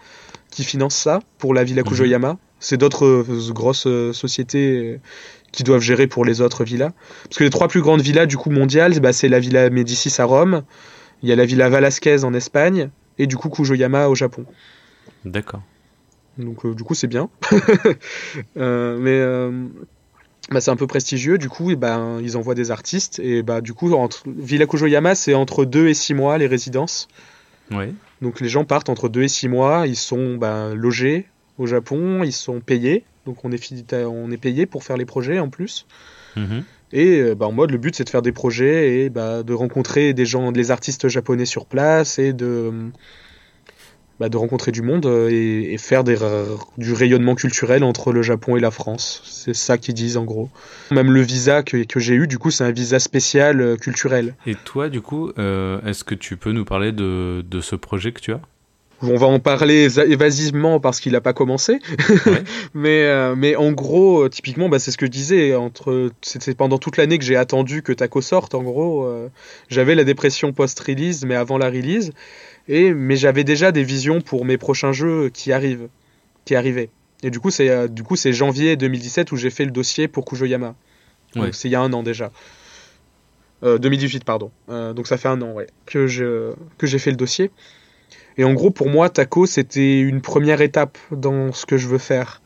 qui finance ça pour la villa Mhm. Kujoyama. C'est d'autres euh, grosses euh, sociétés qui doivent gérer pour les autres villas. Parce que les trois plus grandes villas, du coup, mondiales, bah, c'est la villa Médicis à Rome, il y a la villa Velasquez en Espagne, et du coup Kujoyama au Japon. D'accord. Donc euh, du coup c'est bien. *laughs* Euh, mais euh, bah, c'est un peu prestigieux. Du coup et ben, ils envoient des artistes. Et bah, du coup entre... Villa Kujoyama c'est entre 2 et 6 mois les résidences. Ouais. Donc les gens partent entre 2 et 6 mois. Ils sont bah, logés au Japon. Ils sont payés. Donc on est, fi- on est payé pour faire les projets en plus. Mhm. Et euh, bah, en mode, le but c'est de faire des projets et bah, de rencontrer des gens, des artistes japonais sur place et de, bah, de rencontrer du monde euh, et, et faire des, du rayonnement culturel entre le Japon et la France. C'est ça qu'ils disent en gros. Même le visa que, que j'ai eu, du coup, c'est un visa spécial euh, culturel. Et toi, du coup, euh, est-ce que tu peux nous parler de, de ce projet que tu as? On va en parler éva- évasivement parce qu'il n'a pas commencé. Ouais. *laughs* mais, euh, mais en gros, euh, typiquement, bah, c'est ce que je disais. Entre, c'était pendant toute l'année que j'ai attendu que Taco sorte. En gros, euh, j'avais la dépression post-release, mais avant la release. Et, mais j'avais déjà des visions pour mes prochains jeux qui arrivent, qui arrivaient. Et du coup, c'est euh, du coup c'est janvier 2017 où j'ai fait le dossier pour Kujoyama. Ouais. Donc c'est il y a un an déjà. Euh, 2018 pardon. Donc ça fait un an ouais que je que j'ai fait le dossier. Et en gros pour moi Taco c'était une première étape dans ce que je veux faire.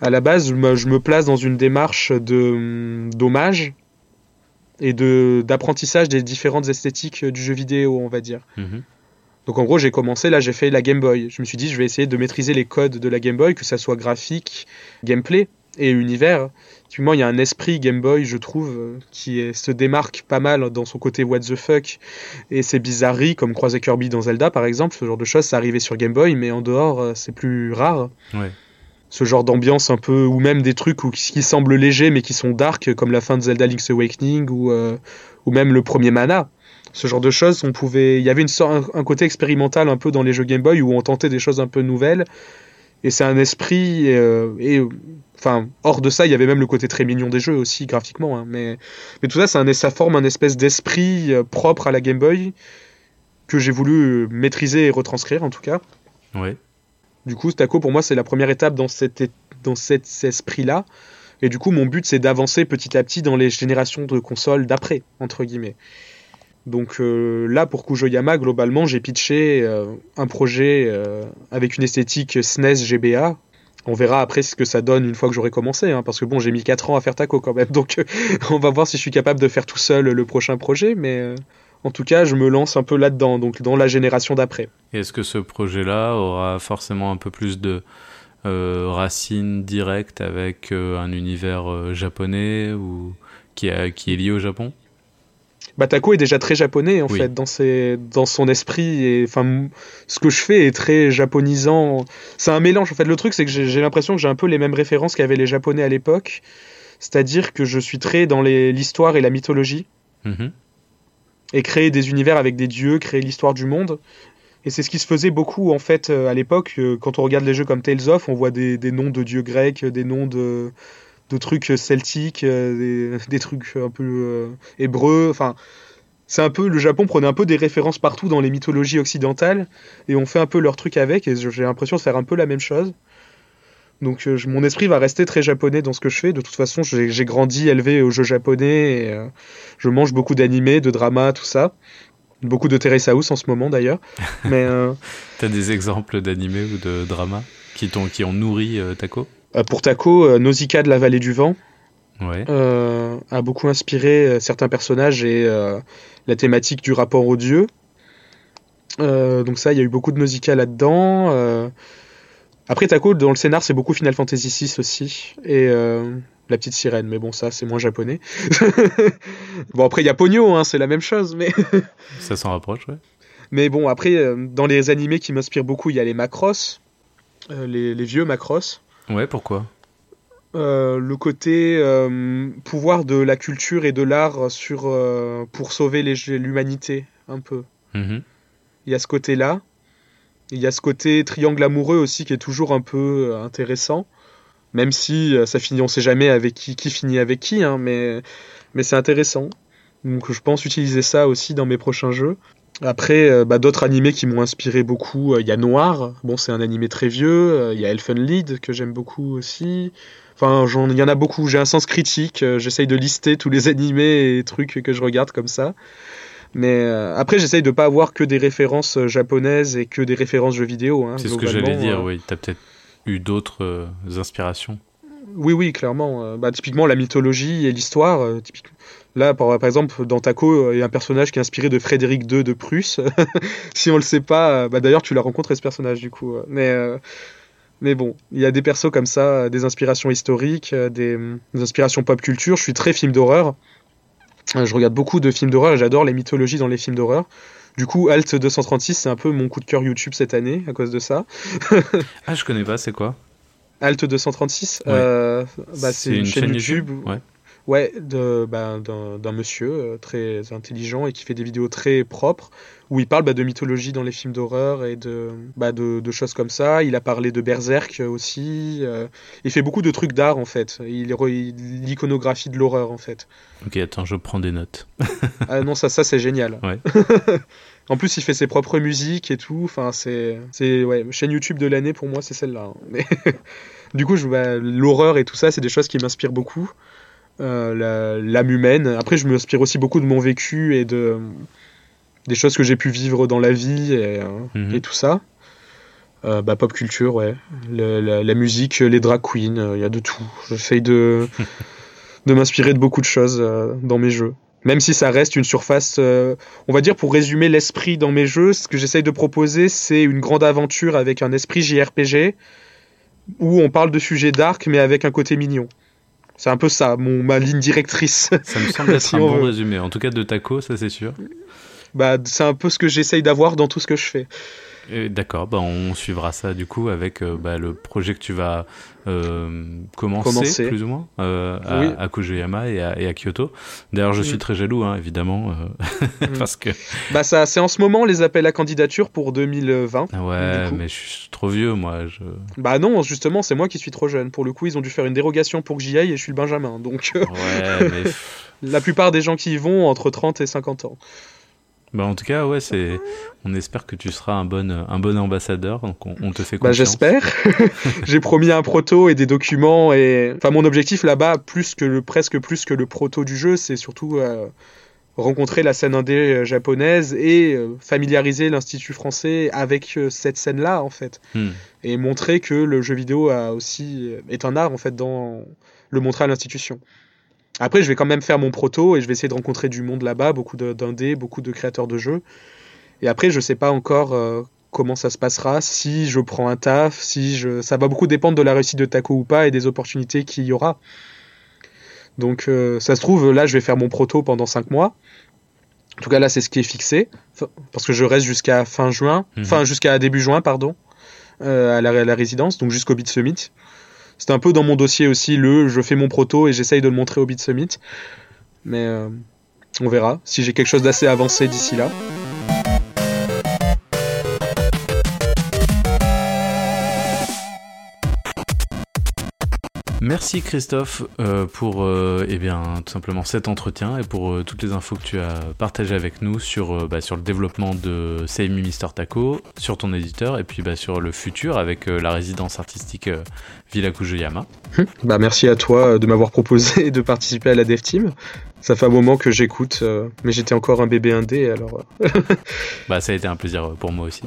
À la base je me, je me place dans une démarche de d'hommage et de d'apprentissage des différentes esthétiques du jeu vidéo on va dire. Mhm. Donc en gros, j'ai commencé, là j'ai fait la Game Boy. Je me suis dit, je vais essayer de maîtriser les codes de la Game Boy, que ça soit graphique, gameplay et univers. Typiquement, il y a un esprit Game Boy, je trouve, euh, qui est- se démarque pas mal dans son côté what the fuck et ses bizarreries, comme croiser Kirby dans Zelda par exemple. Ce genre de choses, ça arrivait sur Game Boy, mais en dehors, euh, c'est plus rare. Ouais. Ce genre d'ambiance un peu, ou même des trucs où, qui semblent légers mais qui sont dark, comme la fin de Zelda Link's Awakening ou, euh, ou même le premier Mana ce genre de choses, on pouvait, il y avait une sorte, un, un côté expérimental un peu dans les jeux Game Boy où on tentait des choses un peu nouvelles. Et c'est un esprit, euh, et enfin hors de ça, il y avait même le côté très mignon des jeux aussi graphiquement. hein, mais, mais tout ça, c'est un, ça forme un espèce d'esprit euh, propre à la Game Boy que j'ai voulu euh, maîtriser et retranscrire en tout cas. Ouais. Du coup, Taco pour moi c'est la première étape dans cet, dans cet esprit-là. Et du coup, mon but c'est d'avancer petit à petit dans les générations de consoles d'après, entre guillemets. Donc euh, là, pour Kujoyama, globalement, j'ai pitché euh, un projet euh, avec une esthétique SNES GBA. On verra après ce que ça donne une fois que j'aurai commencé, hein, parce que bon, j'ai mis 4 ans à faire Taco quand même, donc *laughs* on va voir si je suis capable de faire tout seul le prochain projet, mais en tout cas, je me lance un peu là-dedans, donc dans la génération d'après. Est-ce que ce projet-là aura forcément un peu plus de racines directes avec un univers japonais qui est lié au Japon? Taco est déjà très japonais en Oui. fait dans, ses, dans son esprit et enfin ce que je fais est très japonisant. C'est un mélange en fait. Le truc c'est que j'ai l'impression que j'ai un peu les mêmes références qu'avaient les japonais à l'époque, c'est-à-dire que je suis très dans l'histoire et la mythologie Mhm. et créer des univers avec des dieux, créer l'histoire du monde. Et c'est ce qui se faisait beaucoup en fait euh, à l'époque. euh, Quand on regarde les jeux comme Tales of, on voit des, des noms de dieux grecs, des noms de, de trucs celtiques, euh, des, des trucs un peu euh, hébreux. Enfin, c'est un peu le Japon prenait un peu des références partout dans les mythologies occidentales et on fait un peu leur truc avec. Et j'ai l'impression de faire un peu la même chose. Donc euh, mon esprit va rester très japonais dans ce que je fais. De toute façon, j'ai grandi élevé aux jeux japonais. Et, euh, je mange beaucoup d'animés, de dramas, tout ça. Beaucoup de Terrace House en ce moment d'ailleurs. *laughs* Mais euh, T'as des exemples d'animés ou de dramas qui, t'ont- qui ont nourri euh, Taco? Pour Taco, Nausicaa de la vallée du vent Ouais. a beaucoup inspiré certains personnages et la thématique du rapport aux dieux. donc ça, il y a eu beaucoup de Nausicaa là-dedans. Après, Taco, dans le scénar, c'est beaucoup Final Fantasy VI aussi. Et la petite sirène, mais bon, ça, c'est moins japonais. *laughs* bon, après, il y a Pogno, hein, c'est la même chose, mais. *laughs* ça s'en rapproche, ouais. Mais bon, après, euh, dans les animés qui m'inspirent beaucoup, il y a les Macross, euh, les, vieux Macross. Ouais, pourquoi? Euh, le côté pouvoir de la culture et de l'art sur pour sauver l'humanité un peu. Mhm. Il y a ce côté-là. Il y a ce côté triangle amoureux aussi qui est toujours un peu intéressant même si ça finit, on sait jamais avec qui, qui finit avec qui, hein, mais, mais c'est intéressant. Donc je pense utiliser ça aussi dans mes prochains jeux. Après, euh, bah, d'autres animés qui m'ont inspiré beaucoup, euh, il y a Noir, bon c'est un animé très vieux, euh, il y a Elfen Lied que j'aime beaucoup aussi. Enfin, il y en a beaucoup, j'ai un sens critique, j'essaye de lister tous les *laughs* animés et trucs que je regarde comme ça. Mais après, j'essaye de pas avoir que des références japonaises et que des références jeux vidéo. Hein, c'est ce que j'allais dire, oui. T'as peut-être eu d'autres inspirations. Oui, oui, clairement. Bah, typiquement, la mythologie et l'histoire. typiquement Là, par, exemple, dans Taco, il y a un personnage qui est inspiré de Frédéric II de Prusse. *laughs* si on le sait pas, bah d'ailleurs, tu l'as rencontré ce personnage du coup. Mais, euh, mais bon, il y a des persos comme ça, des inspirations historiques, des, inspirations pop culture. Je suis très film d'horreur. Je regarde beaucoup de films d'horreur et j'adore les mythologies dans les films d'horreur. Du coup, Alt 236, c'est un peu mon coup de cœur YouTube cette année à cause de ça. *laughs* ah, je connais pas, c'est quoi? Alt 236, euh, bah, c'est une, chaîne, YouTube. ouais. Ouais, bah, d'un monsieur euh, très intelligent et qui fait des vidéos très propres où il parle bah, de mythologie dans les films d'horreur et de, de, choses comme ça. Il a parlé de Berserk aussi. Euh, il fait beaucoup de trucs d'art en fait. Il, l'iconographie de l'horreur en fait. Ok, attends, je prends des notes. ah non, ça, ça c'est génial. Ouais. *laughs* en plus, il fait ses propres musiques et tout. Enfin, c'est, c'est ouais, chaîne YouTube de l'année pour moi, c'est celle-là. Hein. Mais *laughs* du coup, je, l'horreur et tout ça, c'est des choses qui m'inspirent beaucoup. Euh, l'âme humaine. Après, je m'inspire aussi beaucoup de mon vécu et de des choses que j'ai pu vivre dans la vie et, euh, mhm. tout ça. Euh, bah, pop culture, ouais. la, musique, les drag queens, il y a de tout. J'essaye de, *laughs* de m'inspirer de beaucoup de choses dans mes jeux. Même si ça reste une surface, on va dire pour résumer l'esprit dans mes jeux, ce que j'essaye de proposer, c'est une grande aventure avec un esprit JRPG où on parle de sujets dark mais avec un côté mignon. C'est un peu ça, mon, ma ligne directrice. Ça me semble *laughs* être un bon résumé. En tout cas, de taco, ça c'est sûr. Bah, c'est un peu ce que j'essaye d'avoir dans tout ce que je fais. D'accord, bah on suivra ça du coup avec euh, bah, le projet que tu vas euh, commencer, plus ou moins euh, à, à, Kujuyama et à, et à Kyoto. D'ailleurs, je suis mm. très jaloux, hein, évidemment, mm. *laughs* parce que. Bah ça, c'est en ce moment les appels à candidature pour 2020. Ah ouais, mais je suis trop vieux, moi. Je... Bah non, justement, c'est moi qui suis trop jeune. Pour le coup, ils ont dû faire une dérogation pour que j'y aille et je suis le Benjamin, donc. ouais, mais. *laughs* La plupart des gens qui y vont entre 30 et 50 ans. Bah en tout cas, ouais, c'est. On espère que tu seras un bon, un bon ambassadeur, donc on, te fait bah, confiance. Bah j'espère. *laughs* J'ai promis un proto et des documents et. Enfin, mon objectif là-bas, plus que le presque plus que le proto du jeu, c'est surtout euh, rencontrer la scène indé euh, japonaise et euh, familiariser l'institut français avec cette scène-là en fait, hmm. et montrer que le jeu vidéo a aussi est un art en fait dans le montrer à l'institution. Après, je vais quand même faire mon proto et je vais essayer de rencontrer du monde là-bas, beaucoup d'indés, beaucoup de créateurs de jeux. Et après, je sais pas encore euh, comment ça se passera, si je prends un taf, si je... ça va beaucoup dépendre de la réussite de Taco ou pas et des opportunités qu'il y aura. Donc, euh, ça se trouve, là, je vais faire mon proto pendant 5 mois. En tout cas, là, c'est ce qui est fixé, parce que je reste jusqu'à fin juin, mhm. enfin jusqu'à début juin, pardon, euh, à, la, à, la, résidence, donc jusqu'au Beat Summit. C'est un peu dans mon dossier aussi, le je fais mon proto et j'essaye de le montrer au Beat Summit. Mais euh, on verra si j'ai quelque chose d'assez avancé d'ici là. Merci Christophe euh, pour euh, eh bien, tout simplement cet entretien et pour euh, toutes les infos que tu as partagées avec nous sur, bah, sur le développement de Seimi Mister Taco, sur ton éditeur et puis bah, sur le futur avec la résidence artistique Villa Kujuyama. Bah, merci à toi de m'avoir proposé *laughs* de participer à la Dev Team. Ça fait un moment que j'écoute, euh, mais j'étais encore un bébé indé, alors. euh, *laughs* Bah, ça a été un plaisir pour moi aussi.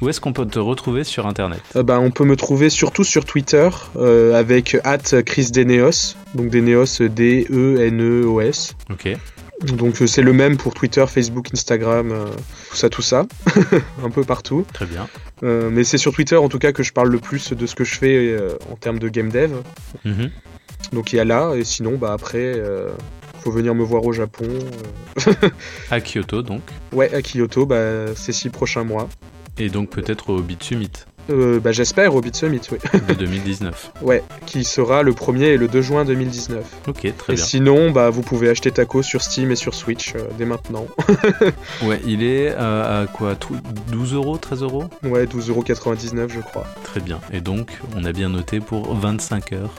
Où est-ce qu'on peut te retrouver sur Internet? Euh, bah, on peut me trouver surtout sur Twitter euh, avec @chrisdeneos, donc Deneos D-E-N-E-O-S. Ok. Donc euh, c'est le même pour Twitter, Facebook, Instagram, euh, tout ça, tout ça, *laughs* un peu partout. Très bien. Euh, mais c'est sur Twitter en tout cas que je parle le plus de ce que je fais euh, en termes de game dev. Mhm. Donc il y a là, et sinon bah après, euh, faut venir me voir au Japon. euh. *laughs* À Kyoto, donc. Ouais, à Kyoto, bah, ces six prochains mois. Et donc peut-être au Beat Summit Euh, bah, J'espère au Beat Summit, oui. de *laughs* 2019. ouais, qui sera le 1er et le 2 juin 2019. Ok, très et bien. sinon, bah, vous pouvez acheter Taco sur Steam et sur Switch euh, dès maintenant. *laughs* Ouais, il est euh, à quoi trou- 12 euros, 13 euros? Ouais, 12,99€ je crois. Très bien. Et donc, on a bien noté pour 25 heures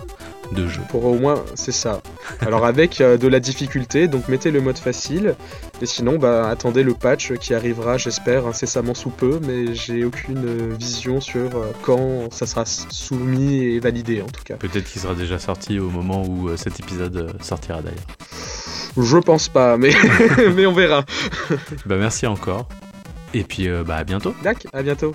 de jeu. Pour au moins, c'est ça. Alors avec euh, de la difficulté, donc mettez le mode facile. Et sinon, bah, attendez le patch qui arrivera, j'espère, incessamment sous peu. Mais j'ai aucune euh, vision sur euh, quand ça sera soumis et validé en tout cas. Peut-être qu'il sera déjà sorti au moment où euh, cet épisode sortira d'ailleurs. Je pense pas, mais, *laughs* mais on verra. Bah merci encore. Et puis bah à bientôt. Dac, à bientôt.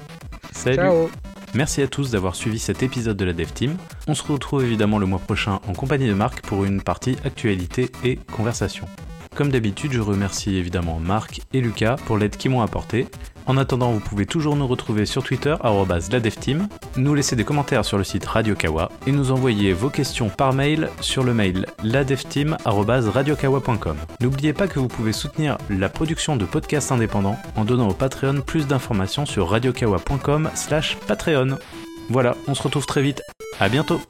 Salut. Ciao. Merci à tous d'avoir suivi cet épisode de la Dev Team. On se retrouve évidemment le mois prochain en compagnie de Marc pour une partie actualité et conversation. Comme d'habitude, je remercie évidemment Marc et Lucas pour l'aide qu'ils m'ont apportée. En attendant, vous pouvez toujours nous retrouver sur Twitter, arrobase la DevTeam, nous laisser des commentaires sur le site Radio Kawa et nous envoyer vos questions par mail sur le mail ladevteam.radiokawa.com. N'oubliez pas que vous pouvez soutenir la production de podcasts indépendants en donnant au Patreon plus d'informations sur radiokawa.com slash Patreon. Voilà, on se retrouve très vite. À bientôt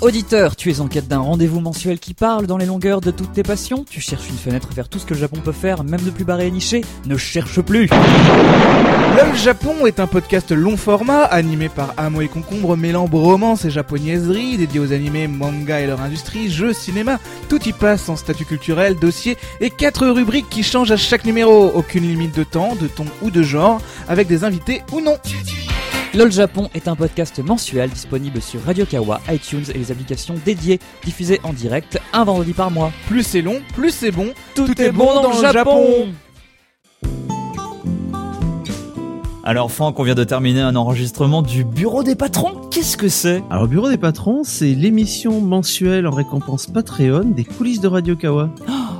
Auditeur, tu es en quête d'un rendez-vous mensuel qui parle dans les longueurs de toutes tes passions Tu cherches une fenêtre vers tout ce que le Japon peut faire, même de plus barré et niché Ne cherche plus LOL Japon est un podcast long format animé par Amo et Concombre mêlant bromance et japonaiserie dédié aux animés, manga et leur industrie, jeux, cinéma. Tout y passe en statut culturel, dossier et quatre rubriques qui changent à chaque numéro. Aucune limite de temps, de ton ou de genre, avec des invités ou non. LOL Japon est un podcast mensuel disponible sur Radio Kawa, iTunes et les applications dédiées, diffusé en direct un vendredi par mois. Plus c'est long, plus c'est bon. Tout, est bon dans, le Japon, Alors Franck, on vient de terminer un enregistrement du Bureau des patrons. Qu'est-ce que c'est? Alors, Bureau des patrons, c'est l'émission mensuelle en récompense Patreon des coulisses de Radio Kawa.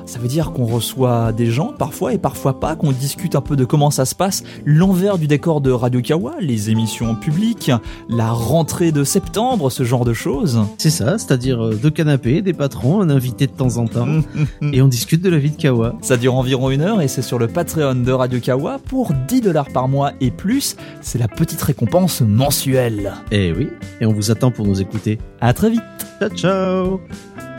Ça veut dire qu'on reçoit des gens parfois et parfois pas, qu'on discute un peu de comment ça se passe, l'envers du décor de Radio Kawa, les émissions publiques, la rentrée de septembre, ce genre de choses. C'est ça, c'est-à-dire euh, deux canapés, des patrons, un invité de temps en temps, *laughs* et on discute de la vie de Kawa. Ça dure environ une heure et c'est sur le Patreon de Radio Kawa pour 10 dollars par mois et plus. C'est la petite récompense mensuelle. Eh oui, et on vous attend pour nous écouter. À très vite Ciao ciao